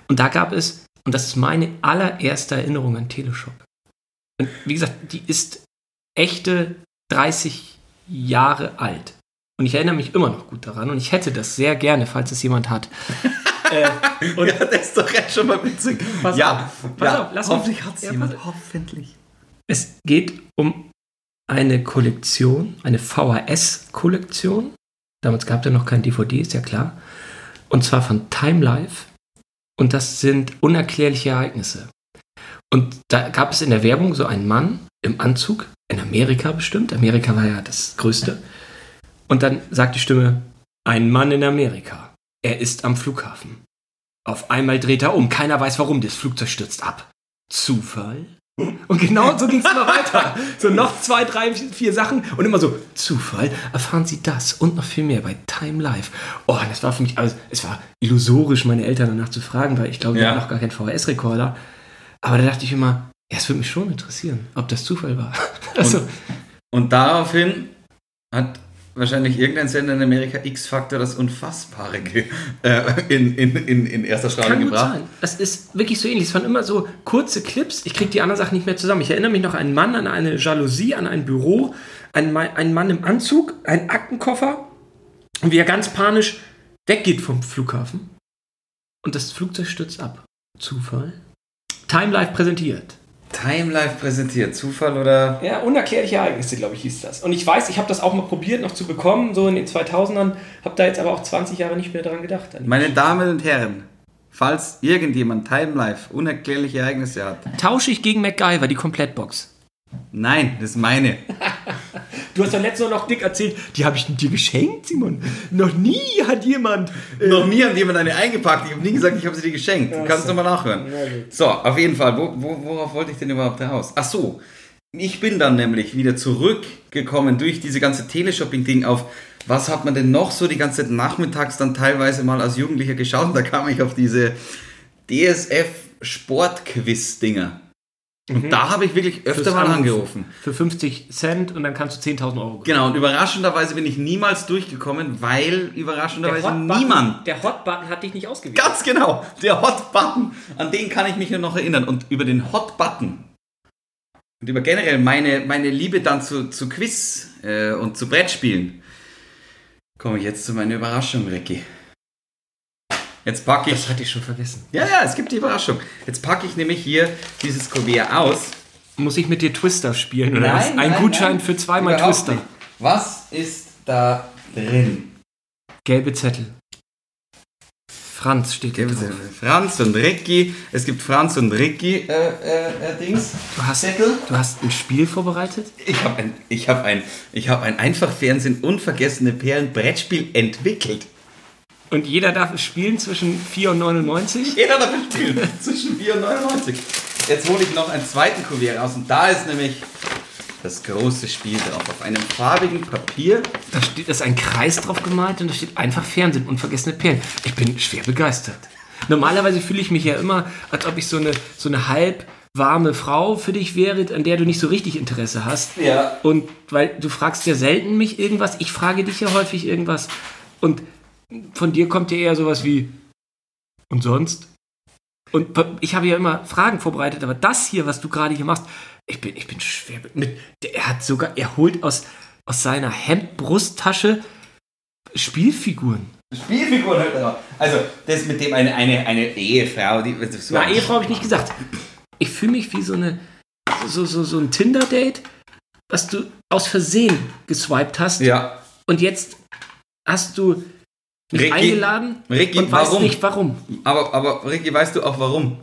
Und da gab es, und das ist meine allererste Erinnerung an Teleshop. Und wie gesagt, die ist echte 30 Jahre alt. Und ich erinnere mich immer noch gut daran und ich hätte das sehr gerne, falls es jemand hat. äh, und ja, das ist doch jetzt schon mal witzig. Pass ja, auf, pass ja. auf, lass hoffentlich hat es Ja, jemand. Hoffentlich. Es geht um eine Kollektion, eine VHS-Kollektion. Damals gab es ja noch kein DVD, ist ja klar. Und zwar von Time Life. Und das sind unerklärliche Ereignisse. Und da gab es in der Werbung so einen Mann im Anzug, in Amerika bestimmt. Amerika war ja das Größte. Und dann sagt die Stimme, ein Mann in Amerika. Er ist am Flughafen. Auf einmal dreht er um. Keiner weiß warum. Das Flugzeug stürzt ab. Zufall? Und genau so ging es immer weiter. So noch zwei, drei, vier Sachen und immer so, Zufall, erfahren Sie das und noch viel mehr bei Time Life. Oh, das war für mich, also es war illusorisch, meine Eltern danach zu fragen, weil ich glaube, die Ja. hatten noch gar keinen VHS-Rekorder. Aber da dachte ich immer, ja, es würde mich schon interessieren, ob das Zufall war. Also, Und daraufhin hat wahrscheinlich irgendein Sender in Amerika X-Factor das Unfassbare äh, in, in, in, in erster Strahlung Kann gut gebracht. sein. Das ist wirklich so ähnlich. Es waren immer so kurze Clips. Ich kriege die anderen Sachen nicht mehr zusammen. Ich erinnere mich noch an einen Mann, an eine Jalousie, an ein Büro, einen, einen Mann im Anzug, einen Aktenkoffer und wie er ganz panisch weggeht vom Flughafen. Und das Flugzeug stürzt ab. Zufall. Time Life präsentiert. Time Life präsentiert. Zufall oder? Ja, unerklärliche Ereignisse, glaube ich, hieß das. Und ich weiß, ich habe das auch mal probiert noch zu bekommen, so in den 2000ern, habe da jetzt aber auch 20 Jahre nicht mehr dran gedacht. Meine Damen und Herren, falls irgendjemand Time Life unerklärliche Ereignisse hat, Tausche ich gegen MacGyver die Komplettbox. Nein, das ist meine. Du hast doch letztens noch dick erzählt, die habe ich dir geschenkt, Simon. Noch nie hat jemand. äh, Noch nie hat jemand eine eingepackt. Ich habe nie gesagt, ich habe sie dir geschenkt. Du kannst es nochmal nachhören. So, auf jeden Fall. Wo, wo, worauf wollte ich denn überhaupt raus? Ach so. Ich bin dann nämlich wieder zurückgekommen durch diese ganze Teleshopping-Ding auf, was hat man denn noch so die ganze Zeit nachmittags dann teilweise mal als Jugendlicher geschaut? Und da kam ich auf diese DSF-Sportquiz-Dinger. Und da habe ich wirklich öfter Fürs mal angerufen. Für 50 Cent und dann kannst du 10.000 Euro gewinnen. Genau, und überraschenderweise bin ich niemals durchgekommen, weil überraschenderweise Hot-Button- niemand Der Hot-Button hat dich nicht ausgewählt. Ganz genau, der Hot Button. An den kann ich mich nur noch erinnern. Und über den Hot Button und über generell meine, meine Liebe dann zu, zu Quiz äh, und zu Brettspielen komme ich jetzt zu meiner Überraschung, Ricky. Jetzt packe ich. Das hatte ich schon vergessen. Ja, ja, es gibt die Überraschung. Jetzt packe ich nämlich hier dieses Kuvert aus. Muss ich mit dir Twister spielen oder was? Ein nein, Gutschein nein. für zweimal Überhaupt Twister. nicht. Was ist da drin? Gelbe Zettel. Franz steht hier drauf. Franz und Ricky. Es gibt Franz und Ricky äh, äh, äh, Dings. Du hast, Zettel. du hast ein Spiel vorbereitet? Ich habe ein, ich hab ein, ich hab ein Einfachfernsehen unvergessene Perlen Brettspiel entwickelt. Und jeder darf es spielen zwischen 4 und 99? Jeder darf spielen zwischen 4 und 99. Jetzt hole ich noch einen zweiten Kuvert raus und da ist nämlich das große Spiel drauf. Auf einem farbigen Papier. Da steht, ist ein Kreis drauf gemalt und da steht einfach Fernsehen, unvergessene Perlen. Ich bin schwer begeistert. Normalerweise fühle ich mich ja immer, als ob ich so eine, so eine halb warme Frau für dich wäre, an der du nicht so richtig Interesse hast. Ja. Und weil du fragst ja selten mich irgendwas, ich frage dich ja häufig irgendwas. Und von dir kommt ja eher sowas wie, und sonst? Und ich habe ja immer Fragen vorbereitet, aber das hier, was du gerade hier machst, ich bin, ich bin schwer mit. Er hat sogar, er holt aus, aus seiner Hemdbrusttasche Spielfiguren. Spielfiguren halt drauf. Also, das mit dem eine, eine, eine Ehefrau, die. So Na, Ehefrau habe ich nicht gesagt. Ich fühle mich wie so eine, so, so, so ein Tinder-Date, was du aus Versehen geswiped hast. Ja. Und jetzt hast du mich Ricky, eingeladen Ricky, und warum? nicht warum. Aber, aber Ricky, weißt du auch warum?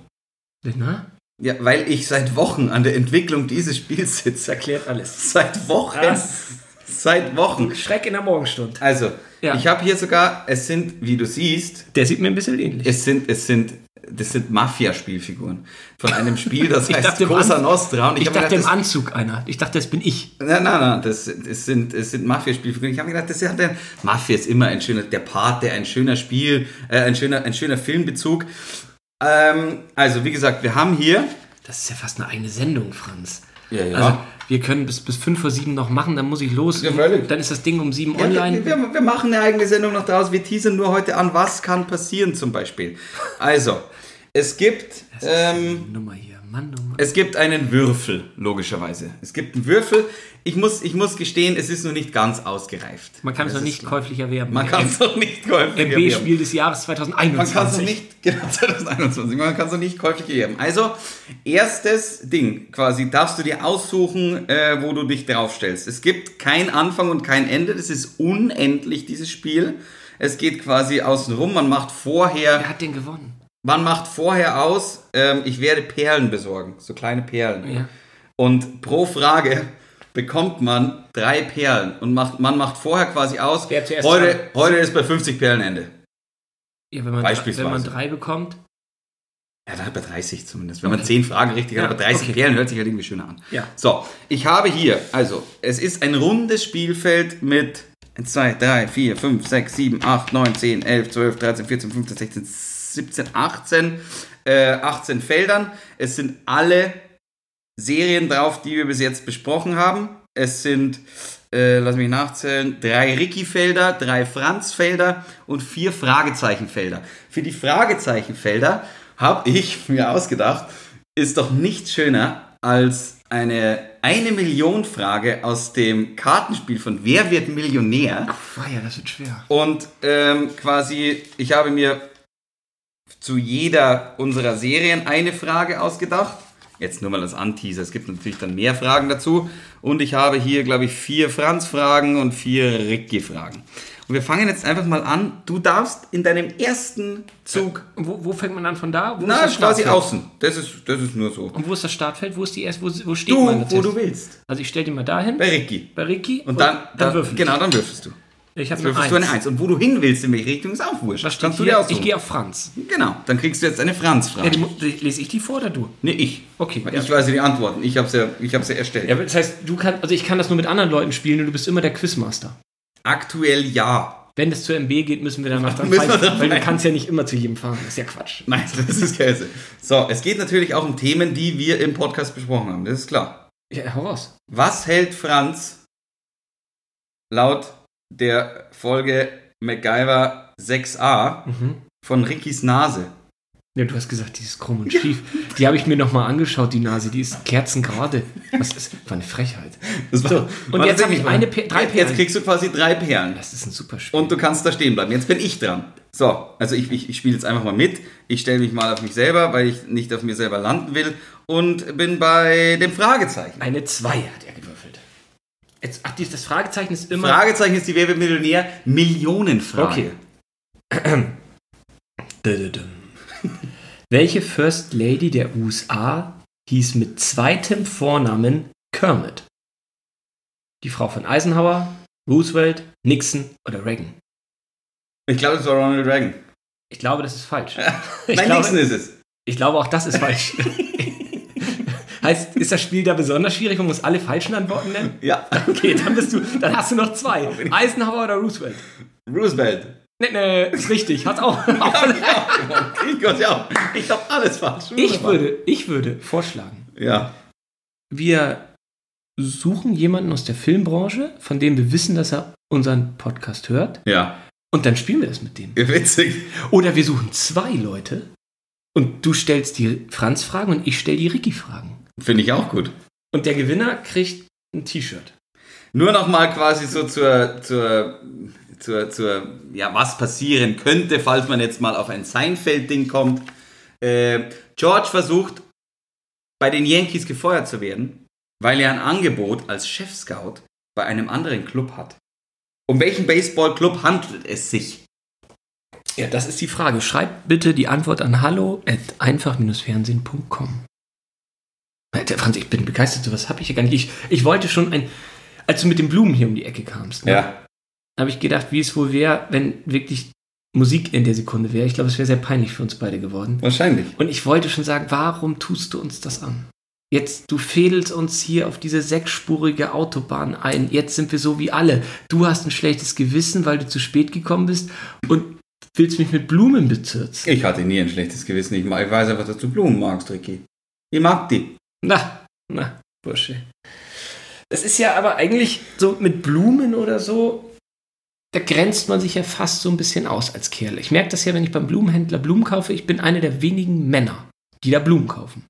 Na? Ja, weil ich seit Wochen an der Entwicklung dieses Spiels sitze. Erklärt alles. Seit Wochen. Was? Seit Wochen. Schreck in der Morgenstunde. Also, Ja. ich habe hier sogar, es sind, wie du siehst, Der sieht mir ein bisschen ähnlich. es sind, es sind, das sind Mafia-Spielfiguren. Von einem Spiel, das Ich heißt dachte Cosa Nostra. Und Ich, hab mir dachte im gedacht, Anzug einer. Ich dachte, das bin ich. das, nein, nein, nein, das, das sind, es sind Mafia-Spielfiguren. Ich habe mir gedacht, das ist ja, Mafia ist immer ein schöner, der Pate, ein schöner Spiel, äh, ein schöner, ein schöner Filmbezug. Ähm, also, wie gesagt, wir haben hier, Das ist ja fast eine eigene Sendung, Franz. Ja, ja. Also, wir können bis, bis 5 vor 7 noch machen, dann muss ich los. Ja. Dann ist das Ding um 7 Ja, online. wir, wir, wir machen eine eigene Sendung noch draus. Wir teasern nur heute an, was kann passieren zum Beispiel. Also, es gibt, ähm, Nummer hier. Mann, oh Mann. es gibt einen Würfel, logischerweise. Es gibt einen Würfel. Ich muss, ich muss gestehen, es ist noch nicht ganz ausgereift. Man kann es noch nicht käuflich erwerben. Man kann es noch nicht käuflich erwerben. MB-Spiel des Jahres Man 2021. kann es noch nicht, genau, 2021, man kann es noch nicht käuflich erwerben. Also, erstes Ding, quasi, darfst du dir aussuchen, äh, wo du dich draufstellst. Es gibt kein Anfang und kein Ende, das ist unendlich, dieses Spiel. Es geht quasi außen rum, man macht vorher, Wer hat den gewonnen? Man macht vorher aus, ähm, ich werde Perlen besorgen, so kleine Perlen. Ja. Und pro Frage bekommt man drei Perlen und macht, man macht vorher quasi aus, heute, heute ist bei 50 Perlen Ende. ja wenn, man, Beispielsweise. wenn man drei bekommt. Ja, dann bei 30 zumindest. Wenn man 10 Fragen richtig hat, Ja, aber 30 okay. Perlen hört sich halt irgendwie schöner an. Ja. So, ich habe hier, also, es ist ein rundes Spielfeld mit 1, 2, 3, 4, 5, 6, 7, 8, 9, 10, 11, 12, 13, 14, 15, 16, 17, 18, äh, 18 Feldern. Es sind alle Serien drauf, die wir bis jetzt besprochen haben. Es sind äh, lass mich nachzählen, drei Ricky-Felder, drei Franz-Felder und vier Fragezeichenfelder. Für die Fragezeichenfelder habe ich mir ausgedacht, ist doch nichts schöner als eine eine Million Frage aus dem Kartenspiel von Wer wird Millionär? Ach, ja, das wird schwer. Und ähm, quasi, ich habe mir zu jeder unserer Serien eine Frage ausgedacht. Jetzt nur mal als Anteaser. Es gibt natürlich dann mehr Fragen dazu. Und ich habe hier, glaube ich, vier Franz-Fragen und vier Ricky-Fragen. Und wir fangen jetzt einfach mal an. Du darfst in deinem ersten Zug. Wo, wo fängt man an von da? Wo Na, ist das quasi außen. Das ist, das ist nur so. Und wo ist das Startfeld? Wo ist die erste? Wo, wo steht Du, man? wo du willst. Also ich stelle den mal dahin. Bei Ricky. Bei Ricky. Und dann, dann, würfeln. genau, dann würfelst du. Ich habe eine du eine Eins. Und wo du hin willst, in welche Richtung, ist auch wurscht. Was Kannst du dir Ich aussuchen. gehe auf Franz. Genau, dann kriegst du jetzt eine Ja, Franz-Frage. die, lese ich die vor oder du? nee, ich. Okay. Weil ja. Ich weiß ja die Antworten. Ich habe ja, ich ja erstellt. Ja, das heißt, du kannst, also ich kann das nur mit anderen Leuten spielen und du bist immer der Quizmaster. Aktuell ja. Wenn das zur MB geht, müssen wir danach dann dann weil du pfeifen. kannst ja nicht immer zu jedem fahren. Das ist ja Quatsch. Nein, das ist Käse. So, es geht natürlich auch um Themen, die wir im Podcast besprochen haben. Das ist klar. Ja, hau raus. Was hält Franz laut der Folge MacGyver 6a Mhm. von Rickys Nase? Ja, du hast gesagt, die ist krumm und schief. Die habe ich mir nochmal angeschaut, die Nase. Die ist kerzengerade. Was ist? War eine Frechheit. Das war, So, und jetzt habe ich mal. eine, Pe- drei Jetzt Perlen. kriegst du quasi drei Perlen. Das ist ein super Spiel. Und du kannst da stehen bleiben. Jetzt bin ich dran. So, also ich, ich, ich spiele jetzt einfach mal mit. Ich stelle mich mal auf mich selber, weil ich nicht auf mir selber landen will. Und bin bei dem Fragezeichen. eine 2 hat er gewürfelt. Jetzt, ach, das Fragezeichen ist immer. Fragezeichen ist die Wer wird Millionär? Millionenfrage. Okay. Welche First Lady der USA hieß mit zweitem Vornamen Kermit? Die Frau von Eisenhower, Roosevelt, Nixon oder Reagan? Ich glaube, das war Ronald Reagan. Ich glaube, das ist falsch. Nein, glaube, Nixon ist es. Ich glaube, auch das ist falsch. heißt, ist das Spiel da besonders schwierig? Man muss alle falschen Antworten nennen? Ja. Okay, dann bist du, dann hast du noch zwei. Eisenhower oder Roosevelt? Roosevelt. Ne, ne, ist richtig. Hat auch. Ich Gott, ja. Ich habe alles falsch. Ich würde, ich würde vorschlagen, Ja. wir suchen jemanden aus der Filmbranche, von dem wir wissen, dass er unseren Podcast hört, Ja. und dann spielen wir das mit dem. Witzig. Oder wir suchen zwei Leute und du stellst die Franz-Fragen und ich stelle die Ricky-Fragen. Finde ich auch gut. Und der Gewinner kriegt ein T-Shirt. Nur noch mal quasi so zur, zur, zur, zur, ja, was passieren könnte, falls man jetzt mal auf ein Seinfeld-Ding kommt. Äh, George versucht, bei den Yankees gefeuert zu werden, weil er ein Angebot als Chef-Scout bei einem anderen Club hat. Um welchen Baseball-Club handelt es sich? Ja, das ist die Frage. Schreib bitte die Antwort an hallo at einfach-fernsehen.com. Alter, Franz, ich bin begeistert. Was habe ich hier gar nicht? Ich, ich wollte schon ein. Als du mit den Blumen hier um die Ecke kamst, ne, habe ich gedacht, wie es wohl wäre, wenn wirklich Musik in der Sekunde wäre. Ich glaube, es wäre sehr peinlich für uns beide geworden. Wahrscheinlich. Und ich wollte schon sagen, warum tust du uns das an? Jetzt, du fädelst uns hier auf diese sechsspurige Autobahn ein. Jetzt sind wir so wie alle. Du hast ein schlechtes Gewissen, weil du zu spät gekommen bist und willst mich mit Blumen bezirzen. Ich hatte nie ein schlechtes Gewissen. Ich weiß einfach, dass du Blumen magst, Ricky. Ich mag die. Na, na, Bursche. Das ist ja aber eigentlich so mit Blumen oder so, da grenzt man sich ja fast so ein bisschen aus als Kerl. Ich merke das ja, wenn ich beim Blumenhändler Blumen kaufe. Ich bin einer der wenigen Männer, die da Blumen kaufen.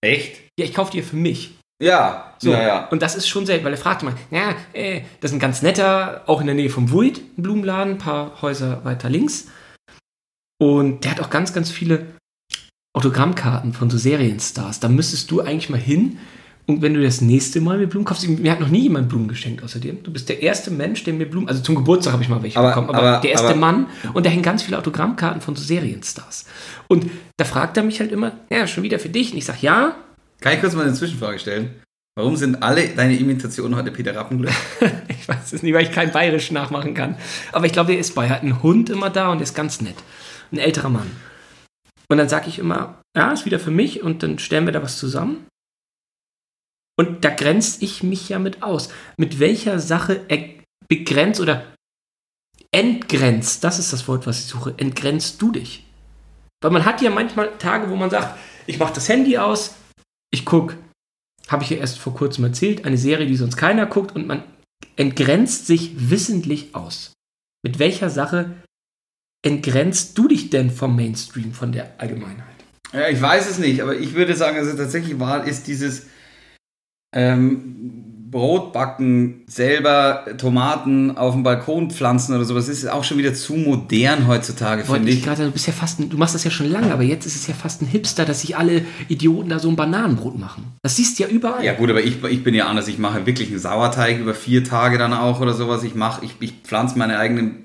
Echt? Ja, ich kaufe die ja für mich. Ja. So, Ja, ja. Und das ist schon selten, weil er fragt mal, ja, äh, das ist ein ganz netter, auch in der Nähe vom Wuid, ein Blumenladen, ein paar Häuser weiter links. Und der hat auch ganz, ganz viele Autogrammkarten von so Serienstars. Da müsstest du eigentlich mal hin. Und wenn du das nächste Mal mir Blumen kaufst, mir hat noch nie jemand Blumen geschenkt außerdem. Du bist der erste Mensch, der mir Blumen, also zum Geburtstag habe ich mal welche Aber- bekommen, aber, aber- der erste aber- Mann und da hängen ganz viele Autogrammkarten von so Serienstars. Und da fragt er mich halt immer, ja, schon wieder für dich. Und ich sage, ja, Kann ich kurz mal eine Zwischenfrage stellen? Warum sind alle deine Imitationen heute Peter Rappenglück? Ich weiß es nicht, weil ich kein Bayerisch nachmachen kann. Aber ich glaube, er ist bei. Er hat einen Hund immer da und er ist ganz nett. Ein älterer Mann. Und dann sage ich immer, ja, ist wieder für mich und dann stellen wir da was zusammen. Und da grenze ich mich ja mit aus. Mit welcher Sache begrenzt oder entgrenzt, das ist das Wort, was ich suche, entgrenzt du dich? Weil man hat ja manchmal Tage, wo man sagt, ich mache das Handy aus, ich gucke, habe ich ja erst vor kurzem erzählt, eine Serie, die sonst keiner guckt und man entgrenzt sich wissentlich aus. Mit welcher Sache entgrenzt du dich denn vom Mainstream, von der Allgemeinheit? Ja, ich weiß es nicht, aber ich würde sagen, also tatsächlich war, ist dieses ähm, Brot backen, selber Tomaten auf dem Balkon pflanzen oder sowas, ist auch schon wieder zu modern heutzutage, finde ich ich. gerade, du bist ja fast ein, du machst das ja schon lange, aber jetzt ist es ja fast ein Hipster, dass sich alle Idioten da so ein Bananenbrot machen. Das siehst du ja überall. Ja gut, aber ich, ich bin ja anders. Ich mache wirklich einen Sauerteig über vier Tage dann auch oder sowas. Ich mache, ich, ich pflanze meine eigenen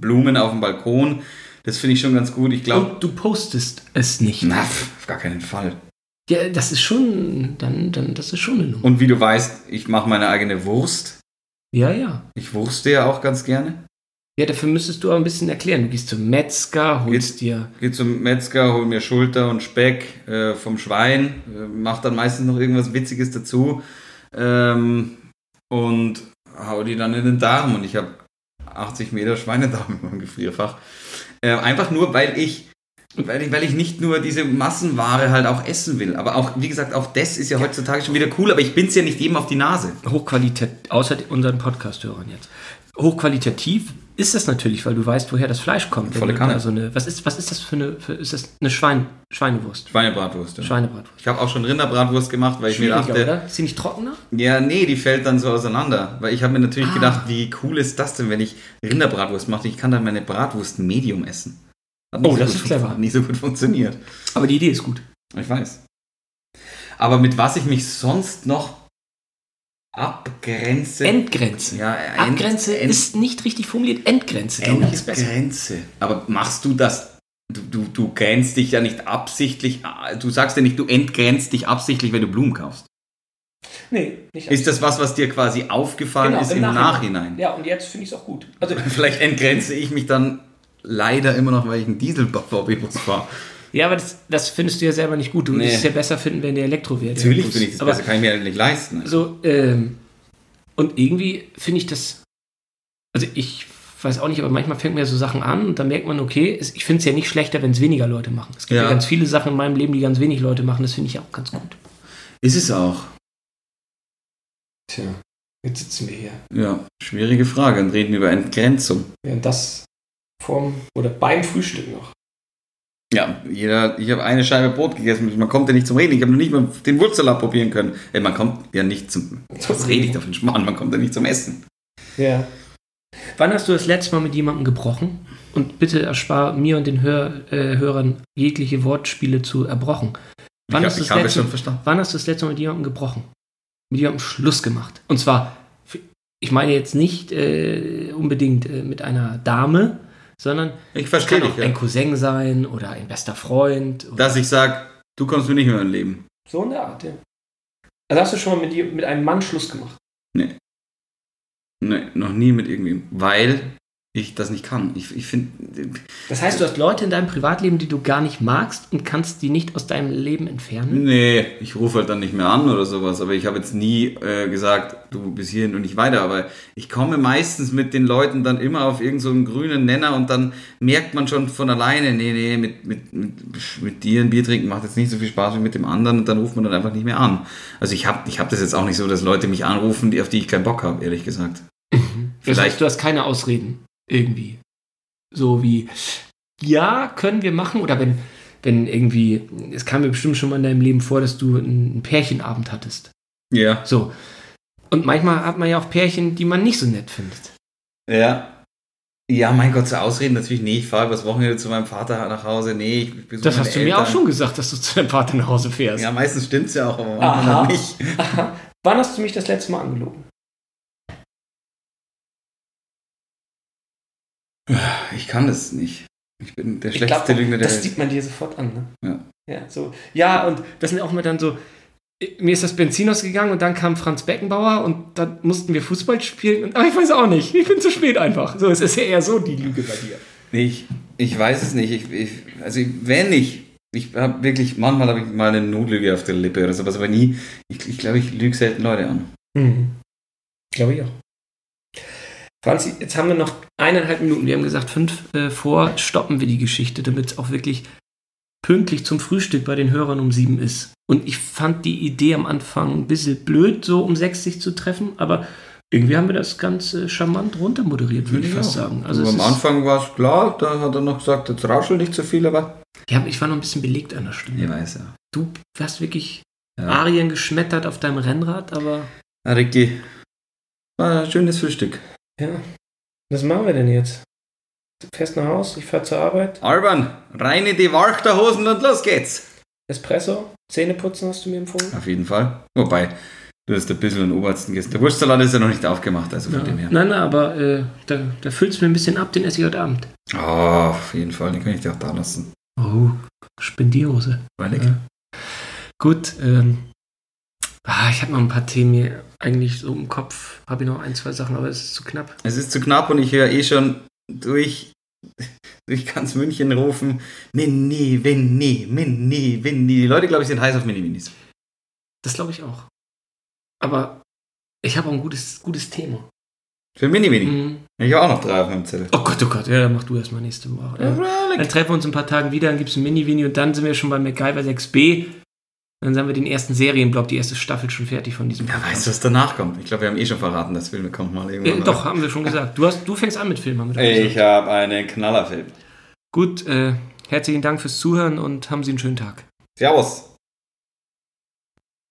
Blumen auf dem Balkon. Das finde ich schon ganz gut. Ich glaube, Und du postest es nicht. na, auf gar keinen Fall. Ja, das ist schon, dann, dann, das ist schon eine Nummer. Und wie du weißt, ich mache meine eigene Wurst. Ja, ja. Ich wurste ja auch ganz gerne. Ja, dafür müsstest du aber ein bisschen erklären. Du gehst zum Metzger, holst dir. Geh zum Metzger, hol mir Schulter und Speck äh, vom Schwein, äh, mach dann meistens noch irgendwas Witziges dazu ähm, und hau die dann in den Darm. Und ich habe 80 Meter Schweinedarm in meinem Gefrierfach. Äh, einfach nur, weil ich, weil ich, weil ich nicht nur diese Massenware halt auch essen will. Aber auch, wie gesagt, auch das ist ja heutzutage schon wieder cool, aber ich bin's ja nicht jedem auf die Nase. Hochqualitativ, außer unseren Podcast-Hörern jetzt. Hochqualitativ ist das natürlich, weil du weißt, woher das Fleisch kommt. Volle Kanne. da So eine, was, ist, was ist das für eine, für, ist das eine Schwein, Schweinewurst? Schweinebratwurst. Ja. Schweinebratwurst. Ich habe auch schon Rinderbratwurst gemacht, weil ich mir dachte, oder? Ist sie nicht trockener? Ja, nee, die fällt dann so auseinander. Weil ich habe mir natürlich Ah. gedacht, wie cool ist das denn, wenn ich Rinderbratwurst mache? Ich kann dann meine Bratwurst Medium essen. Hat Oh, so das ist clever. Hat nicht so gut funktioniert. Aber die Idee ist gut. Ich weiß. Aber mit was ich mich sonst noch abgrenze. Endgrenze. ja, End- Abgrenze End- ist nicht richtig formuliert. Endgrenze, glaube ich, ist besser. Endgrenze. Aber machst du das? Du, du, du grenzt dich ja nicht absichtlich. Du sagst ja nicht, du entgrenzt dich absichtlich, wenn du Blumen kaufst. Nee, nicht Ist das was, was dir quasi aufgefallen Genau, ist im Nachhinein? Ja, und jetzt finde ich es auch gut. Also, Vielleicht entgrenze ich mich dann leider immer noch, weil ich einen Diesel-VW-Bus fahre. Ja, aber das, das findest du ja selber nicht gut. Du würdest Nee. es ja besser finden, wenn der Elektro wäre. Natürlich finde ich das aber besser, kann ich mir ja nicht leisten. So, ähm, und irgendwie finde ich das, also ich weiß auch nicht, aber manchmal fängt mir so Sachen an und dann merkt man, okay, ich finde es ja nicht schlechter, wenn es weniger Leute machen. Es gibt ja. Ja. ganz viele Sachen in meinem Leben, die ganz wenig Leute machen, das finde ich auch ganz gut. Ist es auch. Tja, jetzt sitzen wir hier. Ja, schwierige Frage und reden über Entgrenzung. Während das vorm oder beim Frühstück noch. Ja, jeder, ich habe eine Scheibe Brot gegessen, man kommt ja nicht zum Reden. Ich habe noch nicht mal den Wurzelsalat probieren können. Ey, man kommt ja nicht zum. Was rede ich da für einen Schmarrn? Man kommt ja nicht zum Essen. Ja. Wann hast du das letzte Mal mit jemandem gebrochen? Und bitte erspar mir und den Hör, äh, Hörern jegliche Wortspiele zu erbrochen. Wann ich hast, hab- du ich das habe letzte, schon verstanden. wann hast du das letzte Mal mit jemandem gebrochen? Mit jemandem Schluss gemacht? Und zwar, ich meine jetzt nicht äh, unbedingt äh, mit einer Dame, sondern Ich verstehe kann dich. auch ein Ja. Cousin sein oder ein bester Freund. Oder Dass ich sage, du kommst mir nicht mehr in Leben. so in der Art, ja. Also hast du schon mal mit, mit einem Mann Schluss gemacht? Nee. Nee, noch nie mit irgendwem. Weil ich das nicht kann. Ich, ich finde. Das heißt, du hast Leute in deinem Privatleben, die du gar nicht magst und kannst die nicht aus deinem Leben entfernen? Nee, ich rufe halt dann nicht mehr an oder sowas. Aber ich habe jetzt nie äh, gesagt, du bis hierhin und nicht weiter. Aber ich komme meistens mit den Leuten dann immer auf irgendeinen so einen grünen Nenner und dann merkt man schon von alleine, nee, nee, mit, mit, mit, mit dir ein Bier trinken macht jetzt nicht so viel Spaß wie mit dem anderen und dann ruft man dann einfach nicht mehr an. Also ich habe ich hab das jetzt auch nicht so, dass Leute mich anrufen, auf die ich keinen Bock habe, ehrlich gesagt. Das Vielleicht- heißt, du hast keine Ausreden. Irgendwie. So wie, ja, können wir machen. Oder wenn, wenn irgendwie, es kam mir bestimmt schon mal in deinem Leben vor, dass du einen Pärchenabend hattest. Ja. So. Und manchmal hat man ja auch Pärchen, die man nicht so nett findet. Ja. Ja, mein Gott, zu Ausreden natürlich, nee, ich fahre übers Wochenende zu meinem Vater nach Hause, nee, ich besuche Das hast du mir Eltern. auch schon gesagt, dass du zu deinem Vater nach Hause fährst. Ja, meistens stimmt's ja auch, aber manchmal nicht. Aha. Wann hast du mich das letzte Mal angelogen? Ich kann das nicht. Ich bin der schlechteste glaub, Lügner der das Welt. sieht man dir sofort an, ne? Ja. Ja, so. Ja, und das sind auch immer dann so, mir ist das Benzin ausgegangen und dann kam Franz Beckenbauer und dann mussten wir Fußball spielen. Und, aber ich weiß auch nicht, ich bin zu spät einfach. So, es ist ja eher so die Lüge bei dir. Nee, ich, ich weiß es nicht. Ich, ich, also, wenn ich, ich habe wirklich, manchmal habe ich mal eine Notlüge auf der Lippe oder sowas, aber nie, ich, ich glaube, ich lüge selten Leute an. Mhm. Glaube ich auch. Franzi, jetzt haben wir noch eineinhalb Minuten. Wir haben gesagt, fünf äh, vor stoppen wir die Geschichte, damit es auch wirklich pünktlich zum Frühstück bei den Hörern um sieben ist. Und ich fand die Idee am Anfang ein bisschen blöd, so um sechs sich zu treffen, aber irgendwie haben wir das Ganze charmant runtermoderiert, würde ich fast sagen. Also am Anfang war es klar, da hat er noch gesagt, jetzt rauschel nicht zu viel, aber. Ja, ich war noch ein bisschen belegt an der Stimme. Ich weiß ja. Du hast wirklich Ja. Arien geschmettert auf deinem Rennrad, aber. Na, Ricky, war ein schönes Frühstück. Ja. Was machen wir denn jetzt? Du fährst nach Haus, ich fahr zur Arbeit. Alban, rein in die Walchterhosen und los geht's. Espresso, Zähne putzen hast du mir empfohlen. Auf jeden Fall. Wobei, du hast ein bisschen den Obersten gegessen. Der Wurstsalat ist ja noch nicht aufgemacht, also von Ja. dem her. Nein, nein, aber äh, da, da füllst du mir ein bisschen ab, den esse ich heute Abend. Ah, auf jeden Fall, den kann ich dir auch da lassen. Oh, Spendierhose. Lecker. Ja. Gut, ähm, ah, ich habe noch ein paar Themen hier eigentlich so im Kopf. Habe ich noch ein, zwei Sachen, aber es ist zu knapp. Es ist zu knapp und ich höre eh schon durch, durch ganz München rufen, Mini, Mini, Mini, Mini. Die Leute, glaube ich, sind heiß auf Mini-Minis. Das glaube ich auch. Aber ich habe auch ein gutes, gutes Thema. Für Mini-Mini. Mhm. Ich habe auch noch drei auf meinem Zettel. Oh Gott, oh Gott, ja, dann mach du erstmal nächste Woche. Ja. Dann treffen wir uns in ein paar Tagen wieder, dann gibt es ein Mini-Vini und dann sind wir schon bei MacGyver 6b. Dann haben wir den ersten Serienblock, die erste Staffel schon fertig von diesem Wer weiß, was danach kommt. Ich glaube, wir haben eh schon verraten, dass Filme kommt mal irgendwann. Äh, doch, haben wir schon gesagt. Du, hast, du fängst an mit Filmen, haben wir Ich habe einen Knallerfilm. Gut, äh, herzlichen Dank fürs Zuhören und haben Sie einen schönen Tag. Servus.